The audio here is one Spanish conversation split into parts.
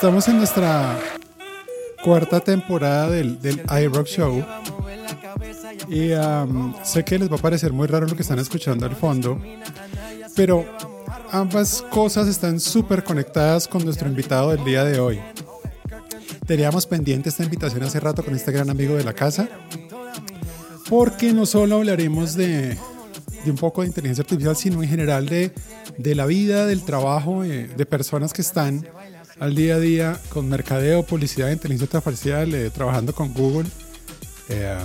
estamos en nuestra cuarta temporada del, del iRock Show. Y sé que les va a parecer muy raro lo que están escuchando al fondo, pero ambas cosas están súper conectadas con nuestro invitado del día de hoy. Teníamos pendiente esta invitación hace rato con este gran amigo de la casa, porque no solo hablaremos de, un poco de inteligencia artificial, sino en general de, de la vida, del trabajo eh, de personas que están al día a día con mercadeo, publicidad, inteligencia artificial, eh, trabajando con Google eh,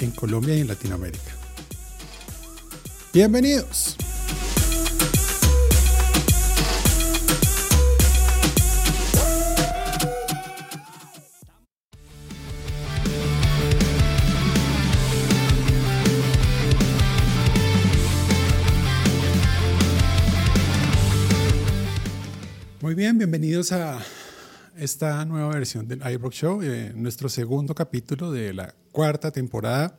en Colombia y en Latinoamérica. Bienvenidos. Bienvenidos a esta nueva versión del iRock Show, eh, nuestro segundo capítulo de la cuarta temporada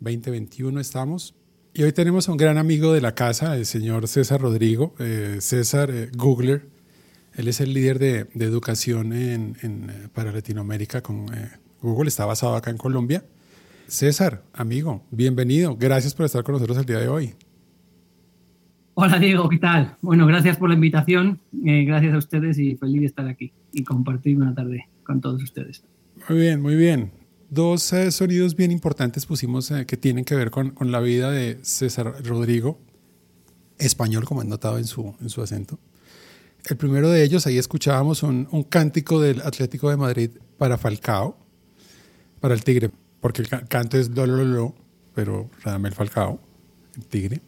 2021 estamos. Y hoy tenemos a un gran amigo de la casa, el señor César Rodrigo, eh, César eh, Googler. Él es el líder de, de educación en, en, eh, para Latinoamérica con eh, Google, está basado acá en Colombia. César, amigo, bienvenido. Gracias por estar con nosotros el día de hoy. Hola Diego, ¿qué tal? Bueno, gracias por la invitación, eh, gracias a ustedes y feliz de estar aquí y compartir una tarde con todos ustedes. Muy bien, muy bien. Dos eh, sonidos bien importantes pusimos eh, que tienen que ver con, con, la vida de César Rodrigo, español como han notado en su, en su acento. El primero de ellos, ahí escuchábamos un, un cántico del Atlético de Madrid para Falcao, para el Tigre, porque el canto es lo, lo, lo, pero Radamel Falcao, el Tigre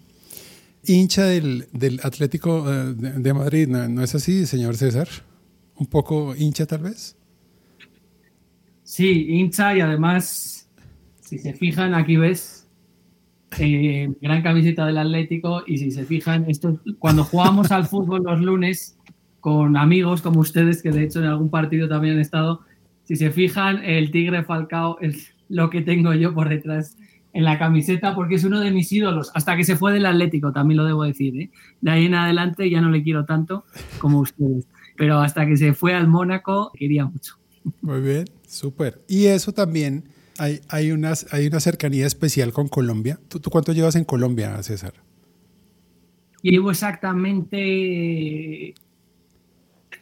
hincha del, del Atlético uh, de, de, Madrid, ¿no, ¿no, es así, señor César? ¿Un poco hincha tal vez? Sí, hincha y además, si se fijan, aquí ves eh, gran camiseta del Atlético y si se fijan, esto, cuando jugamos al fútbol los lunes con amigos como ustedes, que de hecho en algún partido también han estado, si se fijan, el Tigre Falcao es lo que tengo yo por detrás en la camiseta porque es uno de mis ídolos, hasta que se fue del Atlético, también lo debo decir. ¿eh? De ahí en adelante ya no le quiero tanto como ustedes, pero hasta que se fue al Mónaco quería mucho. Muy bien, súper. Y eso también, hay, hay, una, hay una cercanía especial con Colombia. ¿Tú, ¿Tú cuánto llevas en Colombia, César? Llevo exactamente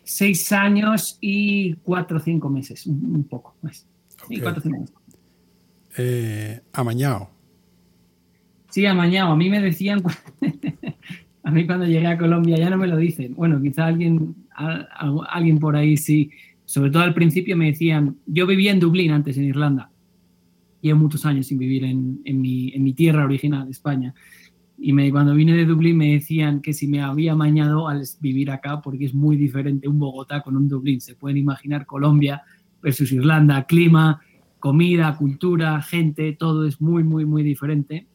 seis años y cuatro o cinco meses, un, poco más. Okay. Sí, cuatro o cinco meses eh, amañado. Sí, amañado. A mí me decían, a mí cuando llegué a Colombia ya no me lo dicen. Bueno, quizá alguien, alguien por ahí sí. Sobre todo al principio me decían, yo vivía en Dublín antes, en Irlanda. Llevo muchos años sin vivir en, mi, en mi, tierra original, España. Y me, cuando vine de Dublín me decían que si me había amañado al vivir acá, porque es muy diferente un Bogotá con un Dublín. Se pueden imaginar Colombia versus Irlanda, clima, comida, cultura, gente, todo es muy, muy, muy diferente.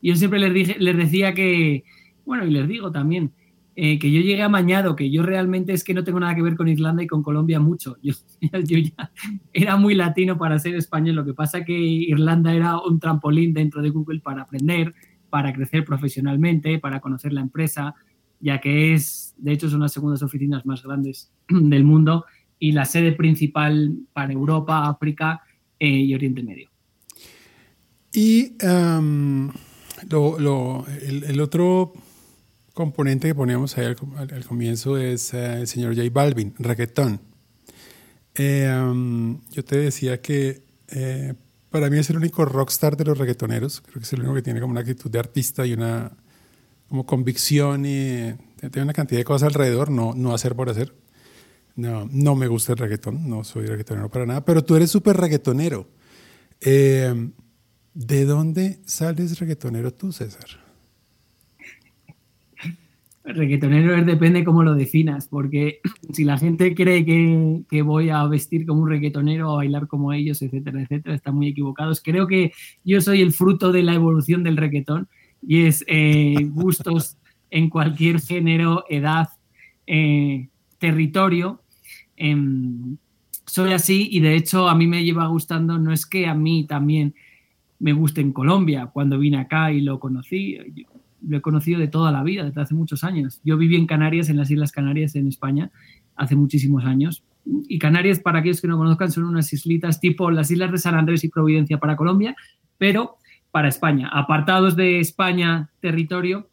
Y yo siempre les, dije, les decía que, bueno, y les digo también, eh, que yo llegué amañado, que yo realmente es que no tengo nada que ver con Irlanda y con Colombia mucho. Yo, yo ya era muy latino para ser español, lo que pasa que Irlanda era un trampolín dentro de Google para aprender, para crecer profesionalmente, para conocer la empresa, ya que es, de hecho, son las segundas oficinas más grandes del mundo y la sede principal para Europa, África eh, y Oriente Medio. Y um, lo, lo, el, el, otro componente que poníamos ahí al, comienzo es uh, el señor J Balvin, reggaetón. Eh, yo te decía que eh, para mí es el único rockstar de los reggaetoneros. Creo que es el único que tiene como una actitud de artista y una como convicción y tiene una cantidad de cosas alrededor, no, no hacer por hacer. No, no me gusta el reggaetón, no soy reggaetonero para nada, pero tú eres súper reggaetonero. Eh, ¿De dónde sales reggaetonero tú, César? Reggaetonero es, depende cómo lo definas, porque si la gente cree que, que, voy a vestir como un reggaetonero, a bailar como ellos, etcétera, etcétera, están muy equivocados. Creo que yo soy el fruto de la evolución del reggaetón y es eh, gustos en cualquier género, edad, eh, territorio. Eh, soy así y de hecho a mí me lleva gustando, no es que a mí también me guste en Colombia, cuando vine acá y lo conocí, lo he conocido de toda la vida, desde hace muchos años. Yo viví en Canarias, en las Islas Canarias, en España, hace muchísimos años. Y Canarias, para aquellos que no conozcan, son unas islitas tipo las islas de San Andrés y Providencia para Colombia, pero para España, apartados de España territorio,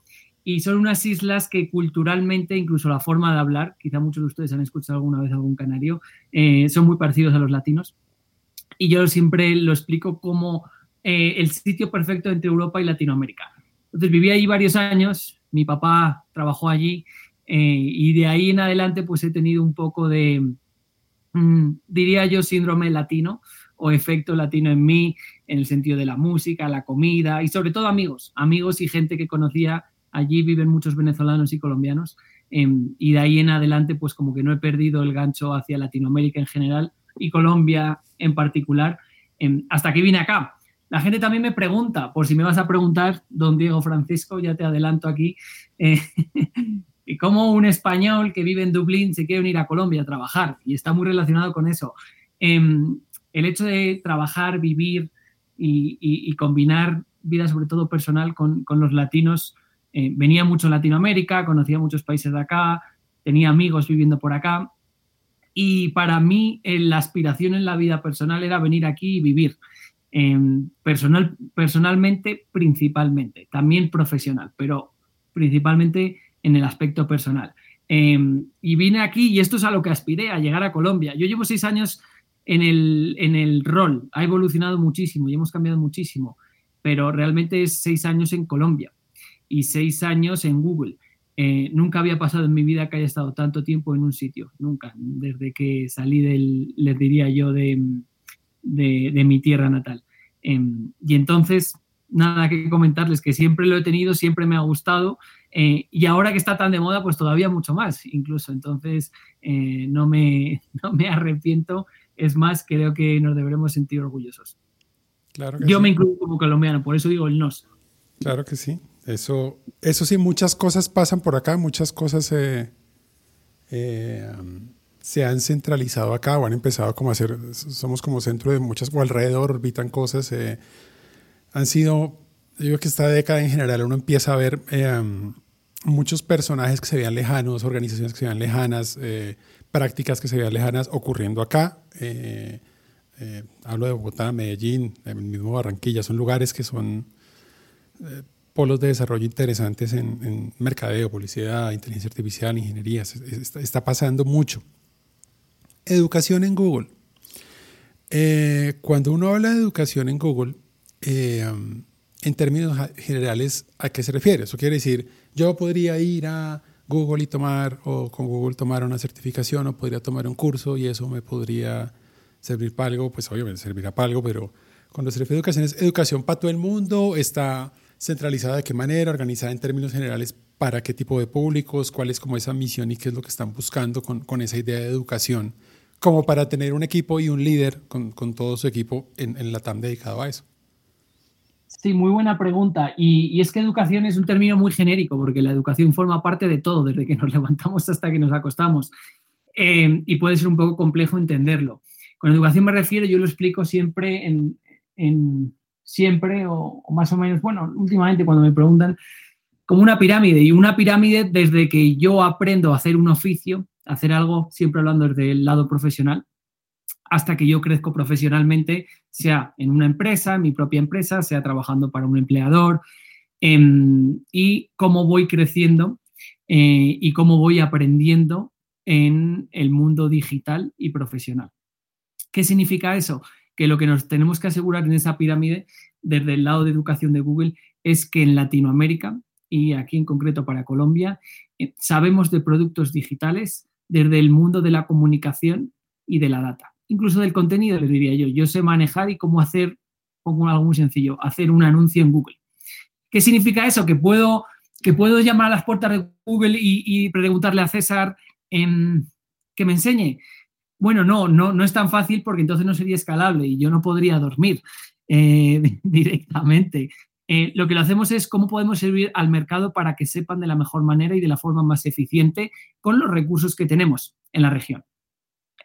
y son unas islas que culturalmente, incluso la forma de hablar, quizá muchos de ustedes han escuchado alguna vez algún canario, eh, son muy parecidos a los latinos. Y yo siempre lo explico como eh, el sitio perfecto entre Europa y Latinoamérica. Entonces viví ahí varios años, mi papá trabajó allí eh, y de ahí en adelante pues he tenido un poco de, mm, diría yo, síndrome latino o efecto latino en mí, en el sentido de la música, la comida y sobre todo amigos, amigos y gente que conocía allí viven muchos venezolanos y colombianos em, y de ahí en adelante pues como que no he perdido el gancho hacia Latinoamérica en general y Colombia en particular em, hasta que vine acá. La gente también me pregunta, por si me vas a preguntar, don Diego Francisco, ya te adelanto aquí, eh, cómo un español que vive en Dublín se quiere venir a Colombia a trabajar y está muy relacionado con eso. Em, el hecho de trabajar, vivir y, combinar vida sobre todo personal con, con los latinos eh, venía mucho a Latinoamérica, conocía muchos países de acá, tenía amigos viviendo por acá. Y para mí eh, la aspiración en la vida personal era venir aquí y vivir. Em, personal, personalmente, principalmente, también profesional, pero principalmente en el aspecto personal. Em, y vine aquí y esto es a lo que aspiré, a llegar a Colombia. Yo llevo seis años en el, en el rol, ha evolucionado muchísimo y hemos cambiado muchísimo, pero realmente es seis años en Colombia y seis años en Google. Eh, nunca había pasado en mi vida que haya estado tanto tiempo en un sitio, nunca, desde que salí del, les diría yo, de, de, mi tierra natal. Em, y entonces, nada que comentarles, que siempre lo he tenido, siempre me ha gustado, eh, y ahora que está tan de moda, pues todavía mucho más, incluso. Entonces, eh, no, me, no me arrepiento, es más, creo que nos deberemos sentir orgullosos. Claro yo me incluyo como colombiano, por eso digo el nos. Claro que sí. Eso, eso sí, muchas cosas pasan por acá, muchas cosas eh, se han centralizado acá o han empezado como a ser, somos como centro de muchas, o alrededor orbitan cosas. Eh, han sido, yo creo que esta década en general uno empieza a ver eh, muchos personajes que se veían lejanos, organizaciones que se veían lejanas, prácticas que se veían lejanas ocurriendo acá. hablo de Bogotá, Medellín, el mismo Barranquilla, son lugares que son polos de desarrollo interesantes en, mercadeo, publicidad, inteligencia artificial, ingeniería. Está, pasando mucho. Educación en Google. Eh, cuando uno habla de educación en Google, eh, en términos generales, ¿a qué se refiere? Eso quiere decir, yo podría ir a Google y tomar, o con Google tomar una certificación, o podría tomar un curso y eso me podría servir para algo, pues obviamente servirá para algo, pero cuando se refiere a educación es educación para todo el mundo, está centralizada de qué manera, organizada en términos generales para qué tipo de públicos, cuál es como esa misión y qué es lo que están buscando con, con esa idea de educación, como para tener un equipo y un líder con, con todo su equipo en, en, la TAM dedicado a eso. Sí, muy buena pregunta. Y, y, es que educación es un término muy genérico, porque la educación forma parte de todo, desde que nos levantamos hasta que nos acostamos. Eh, y puede ser un poco complejo entenderlo. Con educación me refiero, yo lo explico siempre en, en siempre, o, más o menos, bueno, últimamente cuando me preguntan, como una pirámide. Y una pirámide desde que yo aprendo a hacer un oficio, hacer algo, siempre hablando desde el lado profesional, hasta que yo crezco profesionalmente, sea en una empresa, en mi propia empresa, sea trabajando para un empleador, em, y cómo voy creciendo eh, y cómo voy aprendiendo en el mundo digital y profesional. ¿Qué significa eso? Que lo que nos tenemos que asegurar en esa pirámide, desde el lado de educación de Google, es que en Latinoamérica, y aquí en concreto para Colombia, eh, sabemos de productos digitales desde el mundo de la comunicación y de la data. Incluso del contenido, les diría yo. Yo sé manejar y cómo hacer, pongo algo muy sencillo, hacer un anuncio en Google. ¿Qué significa eso? Que puedo, que puedo llamar a las puertas de Google y, preguntarle a César em, que me enseñe. Bueno, no, no, no es tan fácil porque entonces no sería escalable y yo no podría dormir eh, directamente. Eh, lo que lo hacemos es cómo podemos servir al mercado para que sepan de la mejor manera y de la forma más eficiente con los recursos que tenemos en la región.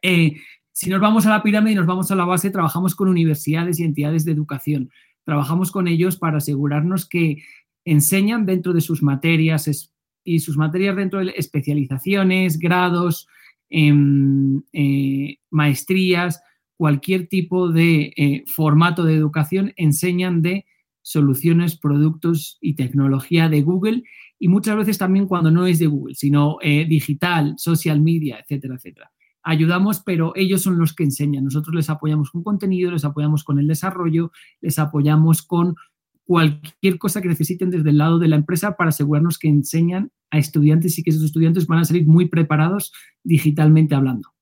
Eh, si nos vamos a la pirámide y nos vamos a la base, trabajamos con universidades y entidades de educación. Trabajamos con ellos para asegurarnos que enseñan dentro de sus materias y sus materias dentro de especializaciones, grados, eh, maestrías, cualquier tipo de eh, formato de educación enseñan de soluciones, productos y tecnología de Google y muchas veces también cuando no es de Google, sino eh, digital, social media, etcétera, etcétera. Ayudamos, pero ellos son los que enseñan. Nosotros les apoyamos con contenido, les apoyamos con el desarrollo, les apoyamos con cualquier cosa que necesiten desde el lado de la empresa para asegurarnos que enseñan a estudiantes y que esos estudiantes van a salir muy preparados digitalmente hablando.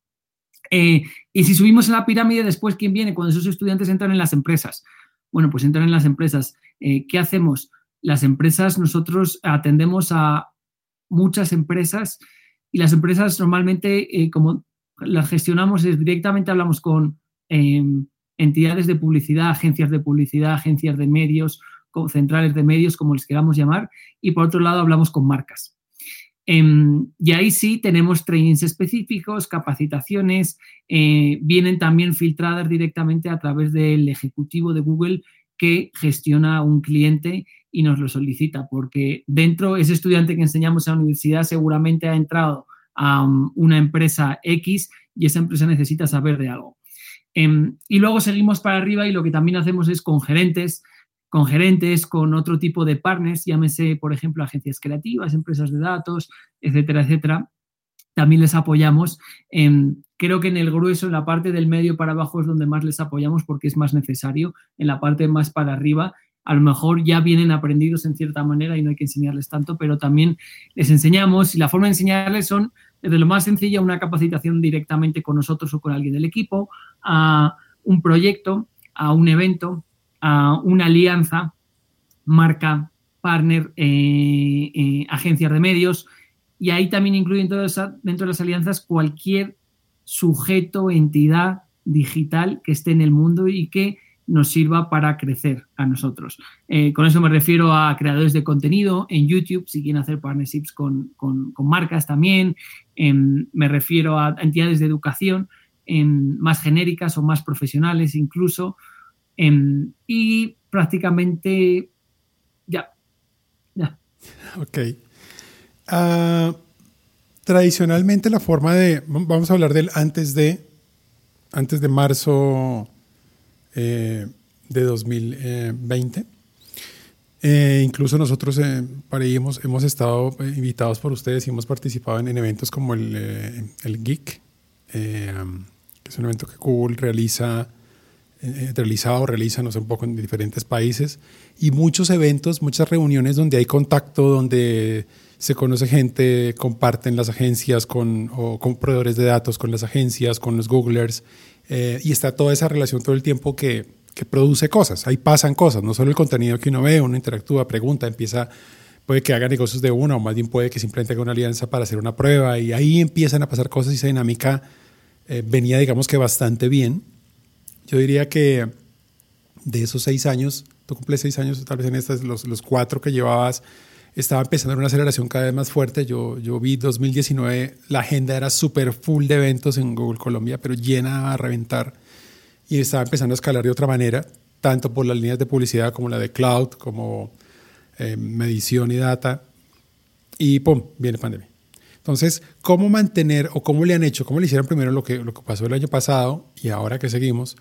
Eh, y si subimos en la pirámide, después, ¿quién viene? Cuando esos estudiantes entran en las empresas. Bueno, pues entran en las empresas. Eh, ¿Qué hacemos? Las empresas, nosotros atendemos a muchas empresas y las empresas normalmente, eh, como las gestionamos, es directamente hablamos con entidades de publicidad, agencias de publicidad, agencias de medios, centrales de medios, como les queramos llamar, y por otro lado hablamos con marcas. Em, y ahí sí tenemos trainings específicos, capacitaciones, eh, vienen también filtradas directamente a través del ejecutivo de Google que gestiona un cliente y nos lo solicita, porque dentro ese estudiante que enseñamos en la universidad seguramente ha entrado a um, una empresa X y esa empresa necesita saber de algo. Em, y luego seguimos para arriba y lo que también hacemos es con gerentes, con gerentes, con otro tipo de partners, llámese, por ejemplo, agencias creativas, empresas de datos, etcétera, etcétera. También les apoyamos. creo que en el grueso, en la parte del medio para abajo es donde más les apoyamos porque es más necesario. En la parte más para arriba, a lo mejor ya vienen aprendidos en cierta manera y no hay que enseñarles tanto, pero también les enseñamos y la forma de enseñarles son desde lo más sencilla, una capacitación directamente con nosotros o con alguien del equipo, a un proyecto, a un evento, a una alianza, marca, partner, eh, eh, agencias de medios, y ahí también incluyen dentro de las alianzas cualquier sujeto, entidad digital que esté en el mundo y que nos sirva para crecer a nosotros. Eh, con eso me refiero a creadores de contenido en YouTube, si quieren hacer partnerships con, marcas también. Em, me refiero a entidades de educación em, más genéricas o más profesionales incluso. Em, y prácticamente ya. Ok. Ah, tradicionalmente la forma de, vamos a hablar del antes de, antes de marzo eh, de 2020. Eh, incluso nosotros eh, para hemos, hemos estado invitados por ustedes y hemos participado en, eventos como el, el Geek, que es un evento que Google realiza eh, realizado, realiza, no sé, un poco en diferentes países, y muchos eventos, muchas reuniones donde hay contacto, donde se conoce gente, comparten las agencias con, o con proveedores de datos, con las agencias, con los Googlers, eh, y está toda esa relación todo el tiempo que, que produce cosas, ahí pasan cosas, no solo el contenido que uno ve, uno interactúa, pregunta, empieza puede que haga negocios de una o más bien puede que simplemente haga una alianza para hacer una prueba y ahí empiezan a pasar cosas y esa dinámica eh, venía digamos que bastante bien yo diría que de esos seis años, tú cumples seis años, tal vez en estas, los, los cuatro que llevabas, estaba empezando una aceleración cada vez más fuerte. Yo, yo vi 2019, la agenda era súper full de eventos en Google Colombia, pero llena a reventar. Y estaba empezando a escalar de otra manera, tanto por las líneas de publicidad como la de cloud, como eh, medición y data. Y ¡pum! Viene pandemia. Entonces, ¿cómo mantener o cómo le han hecho, cómo le hicieron primero lo que, lo que pasó el año pasado y ahora que seguimos?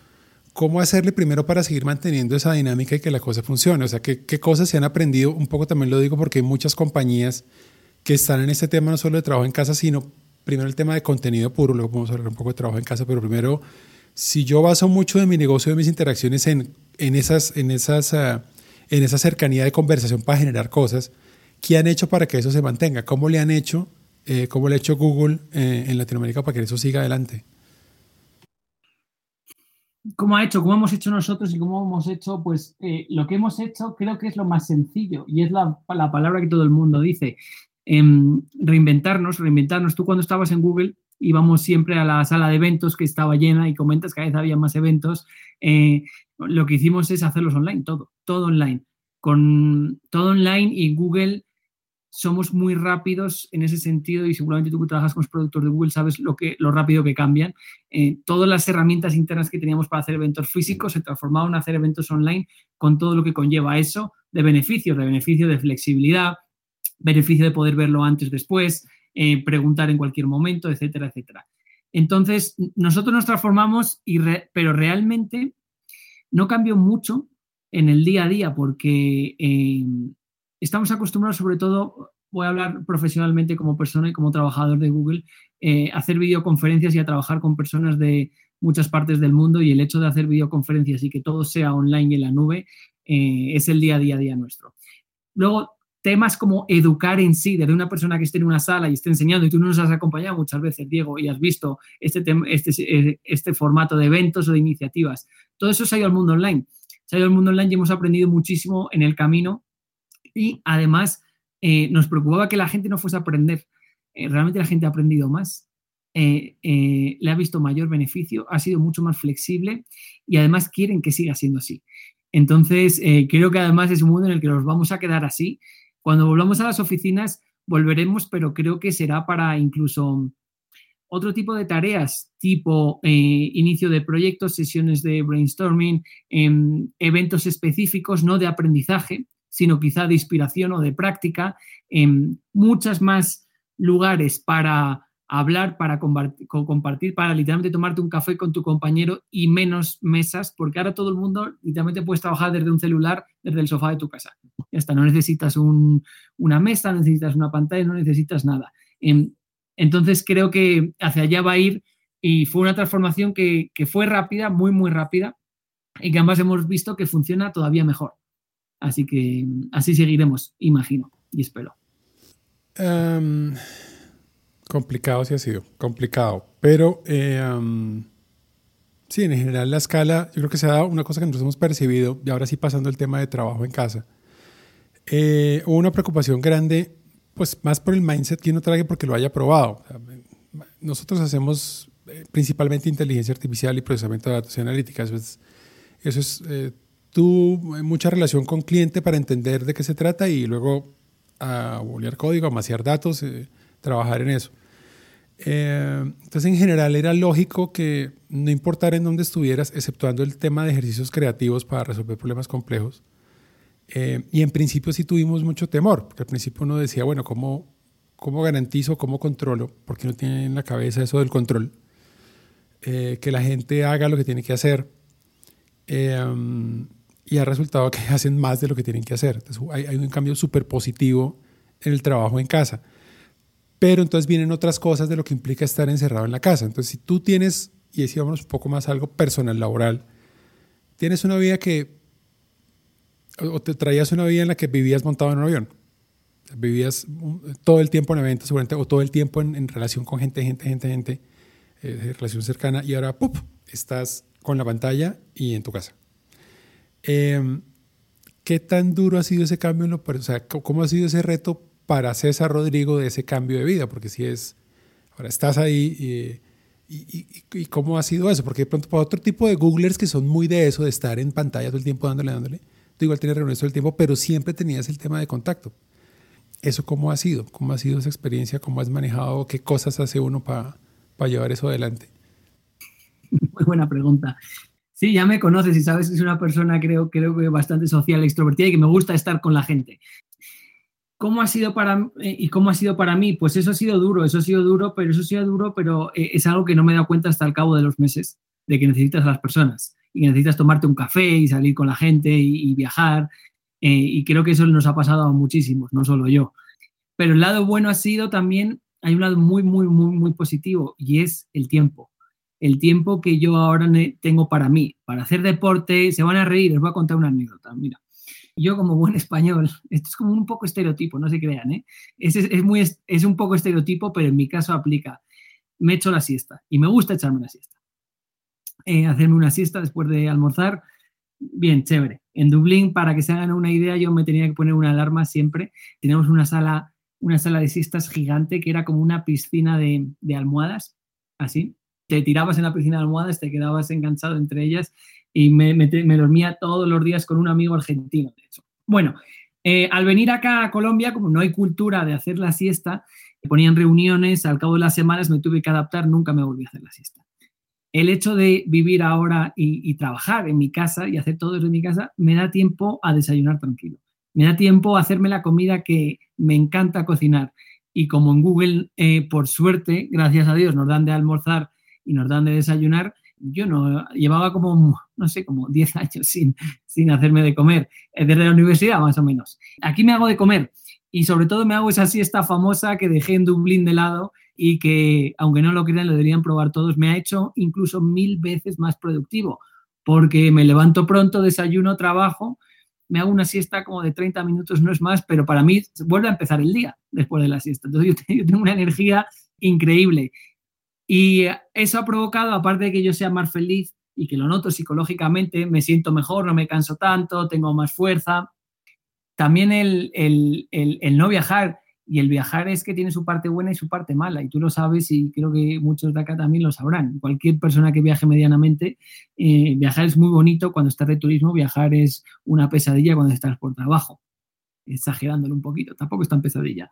¿Cómo hacerle primero para seguir manteniendo esa dinámica y que la cosa funcione? O sea, ¿qué, ¿qué, cosas se han aprendido? Un poco también lo digo porque hay muchas compañías que están en este tema no solo de trabajo en casa, sino primero el tema de contenido puro, luego podemos hablar un poco de trabajo en casa, pero primero, si yo baso mucho de mi negocio, de mis interacciones en, en, esas, en, esas, uh, en esa cercanía de conversación para generar cosas, ¿qué han hecho para que eso se mantenga? ¿Cómo le han hecho? Eh, ¿Cómo le ha hecho Google eh, en Latinoamérica para que eso siga adelante? Cómo ha hecho, cómo hemos hecho nosotros y cómo hemos hecho, pues eh, lo que hemos hecho creo que es lo más sencillo y es la, palabra que todo el mundo dice. Em, reinventarnos, reinventarnos. Tú cuando estabas en Google íbamos siempre a la sala de eventos que estaba llena y comentas que cada vez había más eventos. Eh, lo que hicimos es hacerlos online, todo, todo online. Con todo online y Google somos muy rápidos en ese sentido y seguramente tú que trabajas con los productos de Google sabes lo, que, lo rápido que cambian. Eh, todas las herramientas internas que teníamos para hacer eventos físicos se transformaron a hacer eventos online con todo lo que conlleva eso de beneficios, de beneficio de flexibilidad, beneficio de poder verlo antes, después, eh, preguntar en cualquier momento, etcétera, etcétera. Entonces, nosotros nos transformamos, pero realmente no cambió mucho en el día a día porque eh, estamos acostumbrados sobre todo, voy a hablar profesionalmente como persona y como trabajador de Google, eh, a hacer videoconferencias y a trabajar con personas de muchas partes del mundo y el hecho de hacer videoconferencias y que todo sea online y en la nube eh, es el día a día, nuestro. Luego, temas como educar en sí, desde una persona que esté en una sala y esté enseñando, y tú nos has acompañado muchas veces, Diego, y has visto este, este, este formato de eventos o de iniciativas, todo eso se ha ido al mundo online. Se ha ido al mundo online y hemos aprendido muchísimo en el camino y además eh, nos preocupaba que la gente no fuese a aprender. Eh, realmente la gente ha aprendido más, eh, le ha visto mayor beneficio, ha sido mucho más flexible y además quieren que siga siendo así. Entonces, creo que además es un mundo en el que nos vamos a quedar así cuando volvamos a las oficinas, volveremos, pero creo que será para incluso otro tipo de tareas, tipo inicio de proyectos, sesiones de brainstorming, em, eventos específicos, no de aprendizaje, sino quizá de inspiración o de práctica, en muchas más lugares para hablar, para compartir, para literalmente tomarte un café con tu compañero y menos mesas, porque ahora todo el mundo literalmente puedes trabajar desde un celular, desde el sofá de tu casa. Ya no necesitas una mesa, necesitas una pantalla, no necesitas nada. Em, entonces creo que hacia allá va a ir y fue una transformación que, fue rápida, muy, muy rápida, y que además hemos visto que funciona todavía mejor. Así que así seguiremos, imagino y espero. Em, Complicado sí ha sido, complicado. Pero eh, sí, en general la escala, yo creo que se ha dado una cosa que nosotros hemos percibido, y ahora sí pasando el tema de trabajo en casa. Eh, hubo una preocupación grande, pues más por el mindset que uno trae porque lo haya probado. nosotros hacemos eh, principalmente inteligencia artificial y procesamiento de datos y analítica. Eso es, eso es tú, mucha relación con cliente para entender de qué se trata y luego a bolear código, a maciar datos, trabajar en eso. Eh, entonces, en general, era lógico que no importara en dónde estuvieras, exceptuando el tema de ejercicios creativos para resolver problemas complejos. Eh, y en principio sí tuvimos mucho temor, porque al principio uno decía, bueno, ¿cómo, cómo garantizo, cómo controlo? Porque no tiene en la cabeza eso del control. Eh, que la gente haga lo que tiene que hacer. Y ha resultado que hacen más de lo que tienen que hacer. Entonces, hay, hay un cambio súper positivo en el trabajo en casa. Pero entonces vienen otras cosas de lo que implica estar encerrado en la casa. Entonces, si tú tienes, y decíamos un poco más algo personal, laboral, tienes una vida que, o te traías una vida en la que vivías montado en un avión. Vivías todo el tiempo en eventos, o todo el tiempo en, relación con gente, gente, gente, gente, eh, relación cercana, y ahora, ¡pup!, estás con la pantalla y en tu casa. Em, ¿Qué tan duro ha sido ese cambio? o sea, ¿cómo ha sido ese reto para César Rodrigo de ese cambio de vida, porque si es, ahora estás ahí y, cómo ha sido eso, porque de pronto para otro tipo de Googlers que son muy de eso, de estar en pantalla todo el tiempo dándole, dándole, tú igual tienes reuniones todo el tiempo, pero siempre tenías el tema de contacto. ¿Eso cómo ha sido? ¿Cómo ha sido esa experiencia? ¿Cómo has manejado? ¿Qué cosas hace uno para llevar eso adelante? Muy buena pregunta. Sí, ya me conoces y sabes que soy una persona creo, creo que bastante social, extrovertida y que me gusta estar con la gente. ¿Cómo ha sido para eh, y cómo ha sido para mí? Pues eso ha sido duro, eso ha sido duro, pero eso ha sido duro, pero eh, es algo que no me he dado cuenta hasta el cabo de los meses de que necesitas a las personas y necesitas tomarte un café y salir con la gente y, viajar. Eh, y creo que eso nos ha pasado a muchísimos, no solo yo. Pero el lado bueno ha sido también, hay un lado muy, muy, muy, muy positivo y es el tiempo. El tiempo que yo ahora tengo para mí, para hacer deporte, se van a reír, les voy a contar una anécdota. Mira, yo como buen español, esto es como un poco estereotipo, no se crean, ¿eh? Es, es, muy, es un poco estereotipo, pero en mi caso aplica. Me echo la siesta y me gusta echarme una siesta. Eh, hacerme una siesta después de almorzar, bien, chévere. En Dublín, para que se hagan una idea, yo me tenía que poner una alarma siempre. Tenemos una sala, una sala de siestas gigante que era como una piscina de almohadas, así. Te tirabas en la piscina de almohadas, te quedabas enganchado entre ellas y me, me, dormía todos los días con un amigo argentino. Bueno, eh, al venir acá a Colombia, como no hay cultura de hacer la siesta, ponían reuniones, al cabo de las semanas me tuve que adaptar, nunca me volví a hacer la siesta. El hecho de vivir ahora y, trabajar en mi casa y hacer todo desde mi casa me da tiempo a desayunar tranquilo. Me da tiempo a hacerme la comida que me encanta cocinar. Y como en Google, eh, por suerte, gracias a Dios, nos dan de almorzar y nos dan de desayunar, yo no, llevaba como, no sé, como 10 años sin, sin hacerme de comer, desde la universidad más o menos. Aquí me hago de comer y sobre todo me hago esa siesta famosa que dejé en Dublín de lado y que, aunque no lo crean, lo deberían probar todos, me ha hecho incluso mil veces más productivo, porque me levanto pronto, desayuno, trabajo, me hago una siesta como de 30 minutos, no es más, pero para mí vuelve a empezar el día después de la siesta. Entonces yo tengo una energía increíble. Y eso ha provocado, aparte de que yo sea más feliz y que lo noto psicológicamente, me siento mejor, no me canso tanto, tengo más fuerza. También el, el, el, no viajar. Y el viajar es que tiene su parte buena y su parte mala. Y tú lo sabes y creo que muchos de acá también lo sabrán. Cualquier persona que viaje medianamente, eh, viajar es muy bonito cuando estás de turismo, viajar es una pesadilla cuando estás por trabajo. Exagerándolo un poquito, tampoco es tan pesadilla.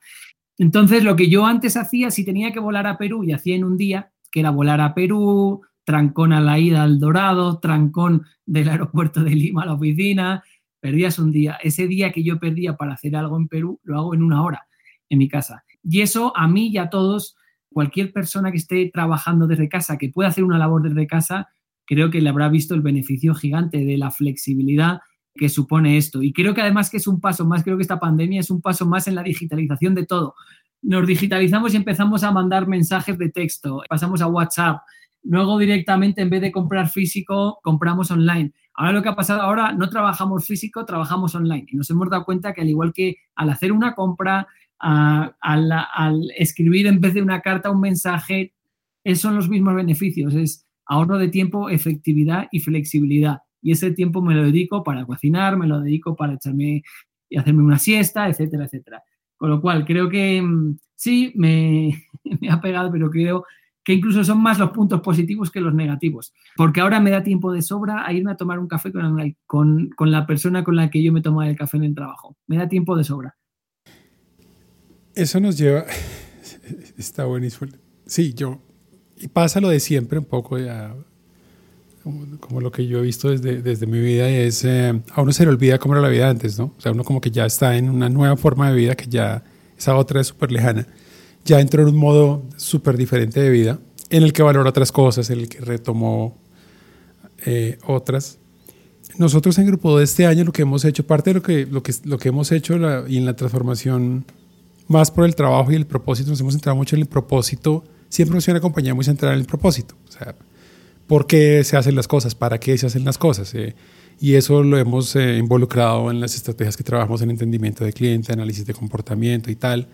Entonces, lo que yo antes hacía, si tenía que volar a Perú y hacía en un día, que era volar a Perú, trancón a la ida al Dorado, trancón del aeropuerto de Lima a la oficina, perdías un día. Ese día que yo perdía para hacer algo en Perú, lo hago en una hora en mi casa. Y eso a mí y a todos, cualquier persona que esté trabajando desde casa, que pueda hacer una labor desde casa, creo que le habrá visto el beneficio gigante de la flexibilidad que supone esto. Y creo que además que es un paso más, creo que esta pandemia es un paso más en la digitalización de todo. Nos digitalizamos y empezamos a mandar mensajes de texto, pasamos a WhatsApp, luego directamente en vez de comprar físico, compramos online. Ahora lo que ha pasado, ahora no trabajamos físico, trabajamos online. Y nos hemos dado cuenta que al igual que al hacer una compra, al, escribir en vez de una carta un mensaje, son los mismos beneficios. Es ahorro de tiempo, efectividad y flexibilidad y ese tiempo me lo dedico para cocinar, me lo dedico para echarme y hacerme una siesta, etcétera, etcétera. Con lo cual, creo que mm, sí, me, ha pegado, pero creo que incluso son más los puntos positivos que los negativos, porque ahora me da tiempo de sobra a irme a tomar un café con, con, con la persona con la que yo me tomo el café en el trabajo. Me da tiempo de sobra. Eso nos lleva, está buenísimo. Sí, yo, y pasa lo de siempre un poco, ya como, lo que yo he visto desde, desde mi vida, es eh, a uno se le olvida cómo era la vida antes, ¿no? O sea, uno como que ya está en una nueva forma de vida que ya esa otra es súper lejana. Ya entró en un modo súper diferente de vida en el que valora otras cosas, en el que retomó eh, otras. Nosotros en Grupo de este año lo que hemos hecho, parte de lo que, lo que, lo que hemos hecho y en la transformación más por el trabajo y el propósito, nos hemos centrado mucho en el propósito. Siempre hemos sido una compañía muy centrada en el propósito. O sea, por qué se hacen las cosas, para qué se hacen las cosas. Eh. y eso lo hemos eh, involucrado en las estrategias que trabajamos en entendimiento de cliente, análisis de comportamiento y tal.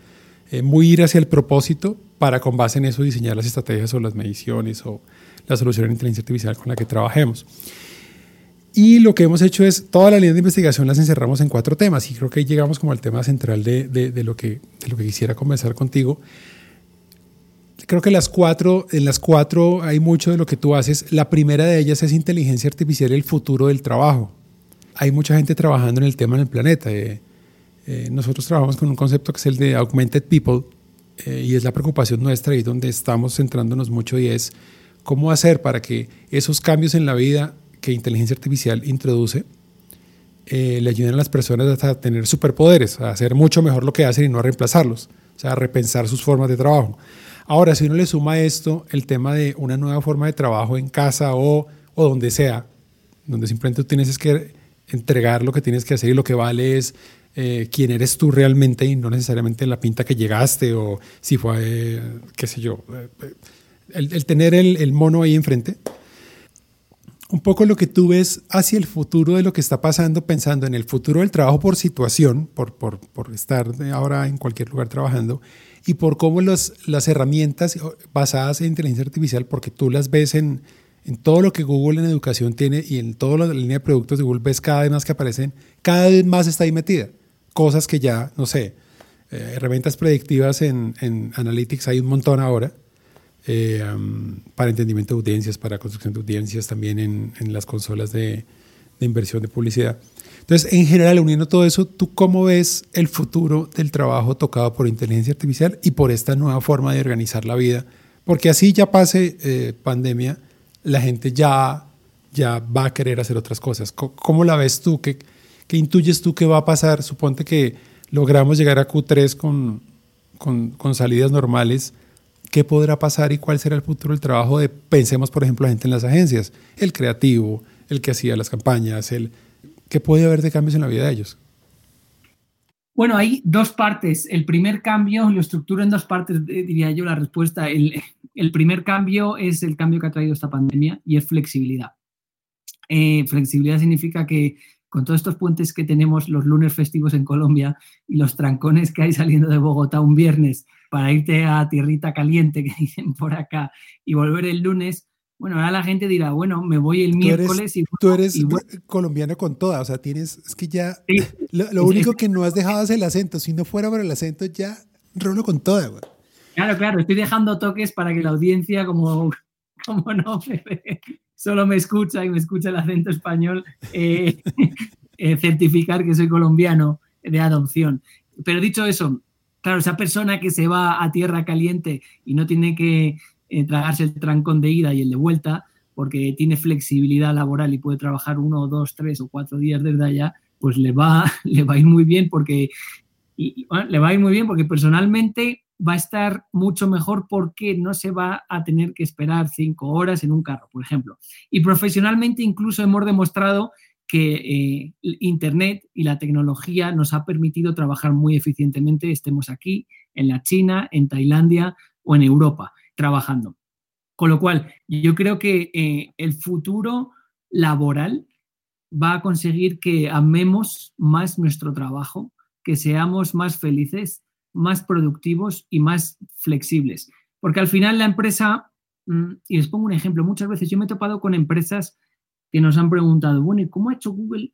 Eh, muy ir hacia el propósito para con base en eso diseñar las estrategias o las mediciones o la solución de inteligencia artificial con la que trabajemos. Y lo que hemos hecho es, toda la línea de investigación las encerramos en cuatro temas y creo que llegamos como al tema central de, lo, que, lo que quisiera conversar contigo creo que las cuatro, en las cuatro hay mucho de lo que tú haces. La primera de ellas es inteligencia artificial y el futuro del trabajo. Hay mucha gente trabajando en el tema en el planeta. Eh, eh, nosotros trabajamos con un concepto que es el de augmented people eh, y es la preocupación nuestra y donde estamos centrándonos mucho y es cómo hacer para que esos cambios en la vida que inteligencia artificial introduce le ayuden a las personas a tener superpoderes, a hacer mucho mejor lo que hacen y no a reemplazarlos, o sea, a repensar sus formas de trabajo. Ahora, si uno le suma esto el tema de una nueva forma de trabajo en casa o, o donde sea, donde simplemente tienes que entregar lo que tienes que hacer y lo que vale es eh, quién eres tú realmente y no necesariamente la pinta que llegaste o si fue, eh, qué sé yo, eh, el, tener el, el, mono ahí enfrente. Un poco lo que tú ves hacia el futuro de lo que está pasando, pensando en el futuro del trabajo por situación, por, estar ahora en cualquier lugar trabajando, y por cómo las herramientas basadas en inteligencia artificial, porque tú las ves en, en todo lo que Google en educación tiene y en toda la línea de productos de Google ves cada vez más que aparecen, cada vez más está ahí metida. Cosas que ya, no sé, eh, herramientas predictivas en, en, Analytics hay un montón ahora. Eh, para entendimiento de audiencias, para construcción de audiencias, también en, en las consolas de, de inversión de publicidad. Entonces, en general, uniendo todo eso, ¿tú cómo ves el futuro del trabajo tocado por inteligencia artificial y por esta nueva forma de organizar la vida? Porque así ya pase eh, pandemia, la gente ya, ya va a querer hacer otras cosas. ¿Cómo, la ves tú? ¿Qué, ¿Qué, intuyes tú que va a pasar? Suponte que logramos llegar a Q3 con, con, con salidas normales. Qué podrá pasar y cuál será el futuro del trabajo de, pensemos por ejemplo, la gente en las agencias, el creativo, el que hacía las campañas, el qué puede haber de cambios en la vida de ellos. Bueno, hay dos partes. El primer cambio, lo estructuro en dos partes, eh, diría yo, la respuesta. El, primer cambio es el cambio que ha traído esta pandemia y es flexibilidad. Eh, flexibilidad significa que con todos estos puentes que tenemos los lunes festivos en Colombia y los trancones que hay saliendo de Bogotá un viernes para irte a tierrita caliente, que dicen por acá, y volver el lunes, bueno, ahora la gente dirá, bueno, me voy el miércoles y... Tú eres colombiano con toda, o sea, tienes, es que ya, lo, único que no has dejado es el acento, si no fuera por el acento ya rolo con toda, güey. Claro, claro, estoy dejando toques para que la audiencia, como, como no, solo me escucha y me escucha el acento español, eh, eh, certificar que soy colombiano de adopción. Pero dicho eso, claro, esa persona que se va a tierra caliente y no tiene que eh, tragarse el trancón de ida y el de vuelta, porque tiene flexibilidad laboral y puede trabajar uno, dos, tres o cuatro días desde allá, pues le va, le va a ir muy bien porque le va a ir muy bien porque personalmente va a estar mucho mejor porque no se va a tener que esperar cinco horas en un carro, por ejemplo. Y profesionalmente incluso hemos demostrado que eh, Internet y la tecnología nos ha permitido trabajar muy eficientemente, estemos aquí, en la China, en Tailandia o en Europa, trabajando. Con lo cual, yo creo que eh, el futuro laboral va a conseguir que amemos más nuestro trabajo, que seamos más felices más productivos y más flexibles. Porque al final la empresa, mm, y les pongo un ejemplo, muchas veces yo me he topado con empresas que nos han preguntado, bueno, ¿y cómo ha hecho Google?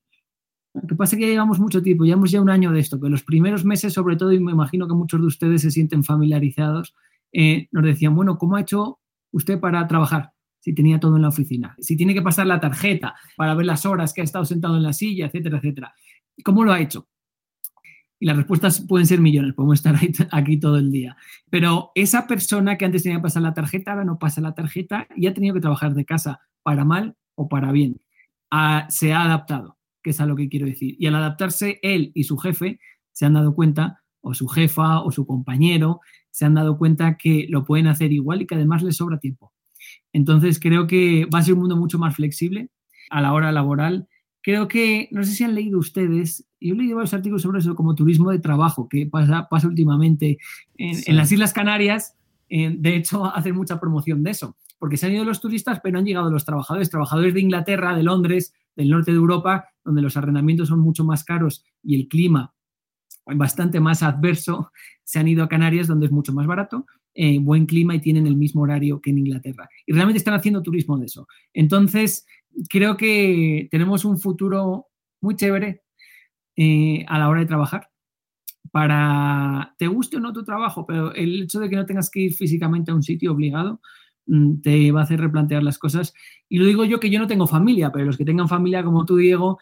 Lo que pasa es que ya llevamos mucho tiempo, llevamos ya un año de esto, que los primeros meses, sobre todo, y me imagino que muchos de ustedes se sienten familiarizados, eh, nos decían, bueno, ¿cómo ha hecho usted para trabajar? Si tenía todo en la oficina, si tiene que pasar la tarjeta para ver las horas que ha estado sentado en la silla, etcétera, etcétera. ¿Cómo lo ha hecho? Y las respuestas pueden ser millones, podemos estar aquí todo el día. Pero esa persona que antes tenía que pasar la tarjeta, ahora no pasa la tarjeta y ha tenido que trabajar de casa, para mal o para bien. se ha adaptado, que es a lo que quiero decir. Y al adaptarse, él y su jefe se han dado cuenta, o su jefa o su compañero, se han dado cuenta que lo pueden hacer igual y que además les sobra tiempo. Entonces creo que va a ser un mundo mucho más flexible a la hora laboral creo que, no sé si han leído ustedes, yo he leído varios artículos sobre eso, como turismo de trabajo, que pasa, pasa últimamente en, las Islas Canarias. de hecho, hacen mucha promoción de eso, porque se han ido los turistas, pero han llegado los trabajadores, trabajadores de Inglaterra, de Londres, del norte de Europa, donde los arrendamientos son mucho más caros y el clima bastante más adverso, se han ido a Canarias, donde es mucho más barato, eh, buen clima y tienen el mismo horario que en Inglaterra. Y realmente están haciendo turismo de eso. Entonces, creo que tenemos un futuro muy chévere eh, a la hora de trabajar. Para, te guste o no tu trabajo, pero el hecho de que no tengas que ir físicamente a un sitio obligado te va a hacer replantear las cosas. Y lo digo yo que yo no tengo familia, pero los que tengan familia como tú, Diego,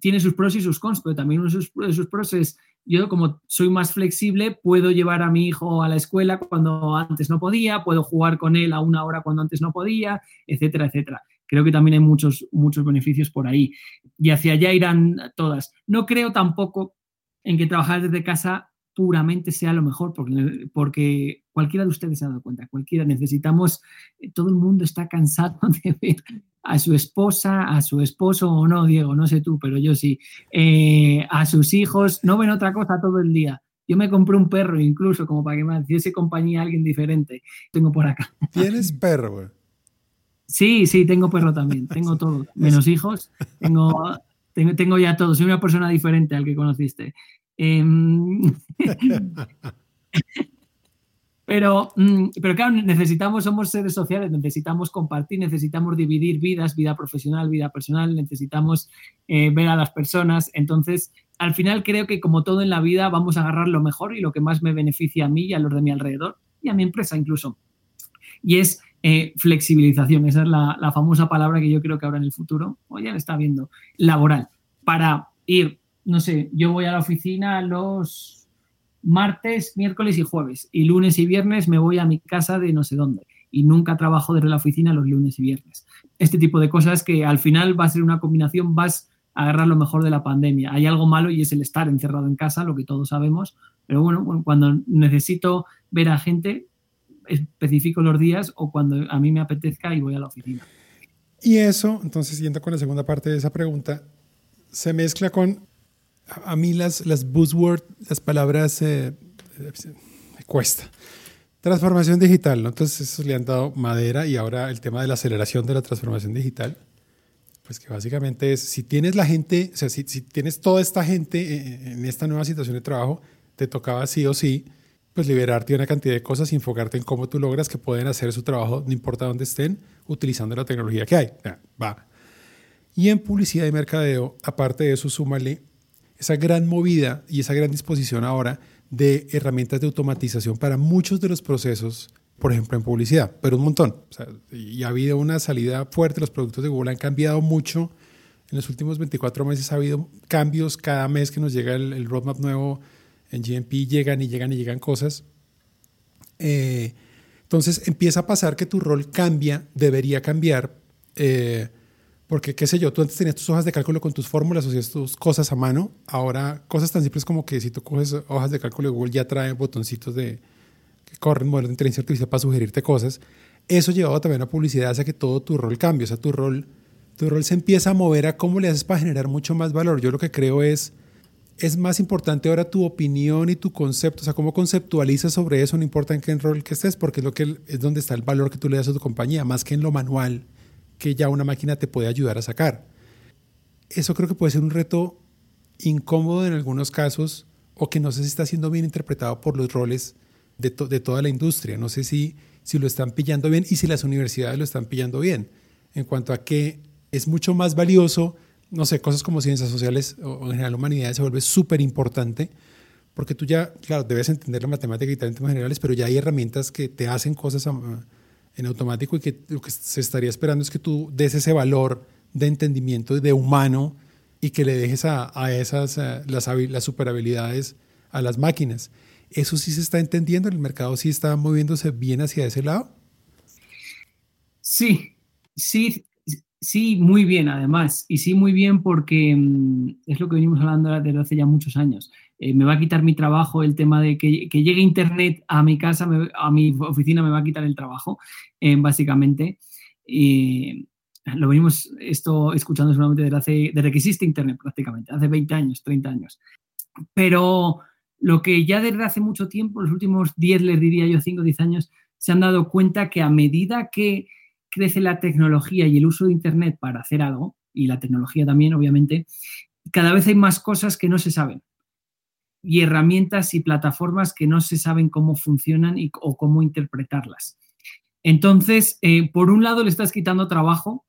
tiene sus pros y sus cons, pero también uno de sus, pros es, yo como soy más flexible, puedo llevar a mi hijo a la escuela cuando antes no podía, puedo jugar con él a una hora cuando antes no podía, etcétera, etcétera creo que también hay muchos, muchos beneficios por ahí. Y hacia allá irán todas. No creo tampoco en que trabajar desde casa puramente sea lo mejor, porque cualquiera de ustedes se ha dado cuenta, cualquiera necesitamos, todo el mundo está cansado de ver a su esposa, a su esposo o no, Diego, no sé tú, pero yo sí, eh, a sus hijos, no ven otra cosa todo el día. Yo me compré un perro incluso como para que me hiciese compañía a alguien diferente. Tengo por acá. ¿Tienes perro, güey? Sí, sí, tengo perro también, tengo todo, menos hijos, tengo, tengo, ya todo, soy una persona diferente al que conociste. Em, pero, mm, pero claro, necesitamos, somos seres sociales, necesitamos compartir, necesitamos dividir vidas, vida profesional, vida personal, necesitamos eh, ver a las personas. Entonces, al final creo que como todo en la vida, vamos a agarrar lo mejor y lo que más me beneficia a mí y a los de mi alrededor y a mi empresa incluso. Y es eh, flexibilización, esa es la, famosa palabra que yo creo que ahora en el futuro, o ya le está viendo, laboral, para ir, no sé, yo voy a la oficina los martes, miércoles y jueves, y lunes y viernes me voy a mi casa de no sé dónde, y nunca trabajo desde la oficina los lunes y viernes. Este tipo de cosas que al final va a ser una combinación, vas a agarrar lo mejor de la pandemia. Hay algo malo y es el estar encerrado en casa, lo que todos sabemos, pero bueno, cuando necesito ver a gente, especifico los días o cuando a mí me apetezca y voy a la oficina. Y eso, entonces, yendo con la segunda parte de esa pregunta, se mezcla con, a mí las, las buzzwords, las palabras, eh, me cuesta. Transformación digital, ¿no? Entonces, eso le han dado madera y ahora el tema de la aceleración de la transformación digital, pues que básicamente es, si tienes la gente, o sea, si, si tienes toda esta gente en esta nueva situación de trabajo, te tocaba sí o sí pues liberarte de una cantidad de cosas y enfocarte en cómo tú logras que pueden hacer su trabajo, no importa dónde estén, utilizando la tecnología que hay. va. Y en publicidad y mercadeo, aparte de eso, súmale esa gran movida y esa gran disposición ahora de herramientas de automatización para muchos de los procesos, por ejemplo, en publicidad, pero un montón. y ha habido una salida fuerte, los productos de Google han cambiado mucho. En los últimos 24 meses ha habido cambios cada mes que nos llega el, el roadmap nuevo en GMP llegan y llegan y llegan cosas. Eh, entonces empieza a pasar que tu rol cambia, debería cambiar, eh, porque qué sé yo, tú antes tenías tus hojas de cálculo con tus fórmulas, o hacías tus cosas a mano, ahora cosas tan simples como que si tú coges hojas de cálculo de Google ya trae botoncitos de que corren modelos de inteligencia artificial para sugerirte cosas. Eso llevado también a publicidad hace que todo tu rol cambie, o sea, tu rol, tu rol se empieza a mover a cómo le haces para generar mucho más valor. Yo lo que creo es es más importante ahora tu opinión y tu concepto, o sea, cómo conceptualizas sobre eso, no importa en qué rol que estés, porque es, lo que, es donde está el valor que tú le das a tu compañía, más que en lo manual que ya una máquina te puede ayudar a sacar. Eso creo que puede ser un reto incómodo en algunos casos o que no sé si está siendo bien interpretado por los roles de, toda la industria. No sé si, si lo están pillando bien y si las universidades lo están pillando bien, en cuanto a que es mucho más valioso no sé, cosas como ciencias sociales o en general humanidades se vuelve súper importante porque tú ya, claro, debes entender la matemática y tal en temas generales, pero ya hay herramientas que te hacen cosas en automático y que lo que se estaría esperando es que tú des ese valor de entendimiento de humano y que le dejes a, esas las, las super habilidades a las máquinas. ¿Eso sí se está entendiendo? ¿El mercado sí está moviéndose bien hacia ese lado? Sí, sí, Sí, muy bien, además. Y sí, muy bien porque mm, es lo que venimos hablando desde hace ya muchos años. Eh, me va a quitar mi trabajo el tema de que, llegue Internet a mi casa, a mi oficina, me va a quitar el trabajo, eh, básicamente. Lo venimos esto escuchando solamente desde, hace, desde que existe Internet prácticamente, hace 20 años, 30 años. Pero lo que ya desde hace mucho tiempo, los últimos 10, les diría yo, 5 o 10 años, se han dado cuenta que a medida que crece la tecnología y el uso de Internet para hacer algo, y la tecnología también, obviamente, cada vez hay más cosas que no se saben y herramientas y plataformas que no se saben cómo funcionan y, o cómo interpretarlas. Entonces, eh, por un lado, le estás quitando trabajo,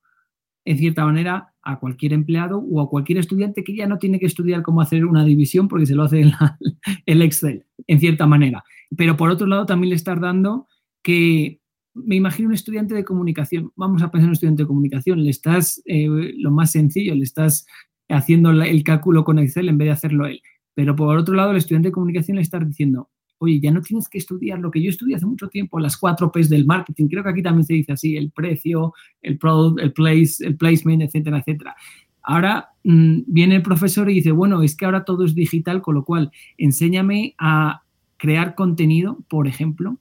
en cierta manera, a cualquier empleado o a cualquier estudiante que ya no tiene que estudiar cómo hacer una división porque se lo hace el Excel, en cierta manera. Pero por otro lado, también le estás dando que me imagino un estudiante de comunicación. Vamos a pensar en un estudiante de comunicación. Le estás, eh, lo más sencillo, le estás haciendo el cálculo con Excel en vez de hacerlo él. Pero por otro lado, el estudiante de comunicación le estás diciendo, oye, ya no tienes que estudiar lo que yo estudié hace mucho tiempo, las cuatro P's del marketing. Creo que aquí también se dice así, el precio, el product, el place, el placement, etcétera, etcétera. Ahora mm, viene el profesor y dice, bueno, es que ahora todo es digital, con lo cual enséñame a crear contenido, por ejemplo,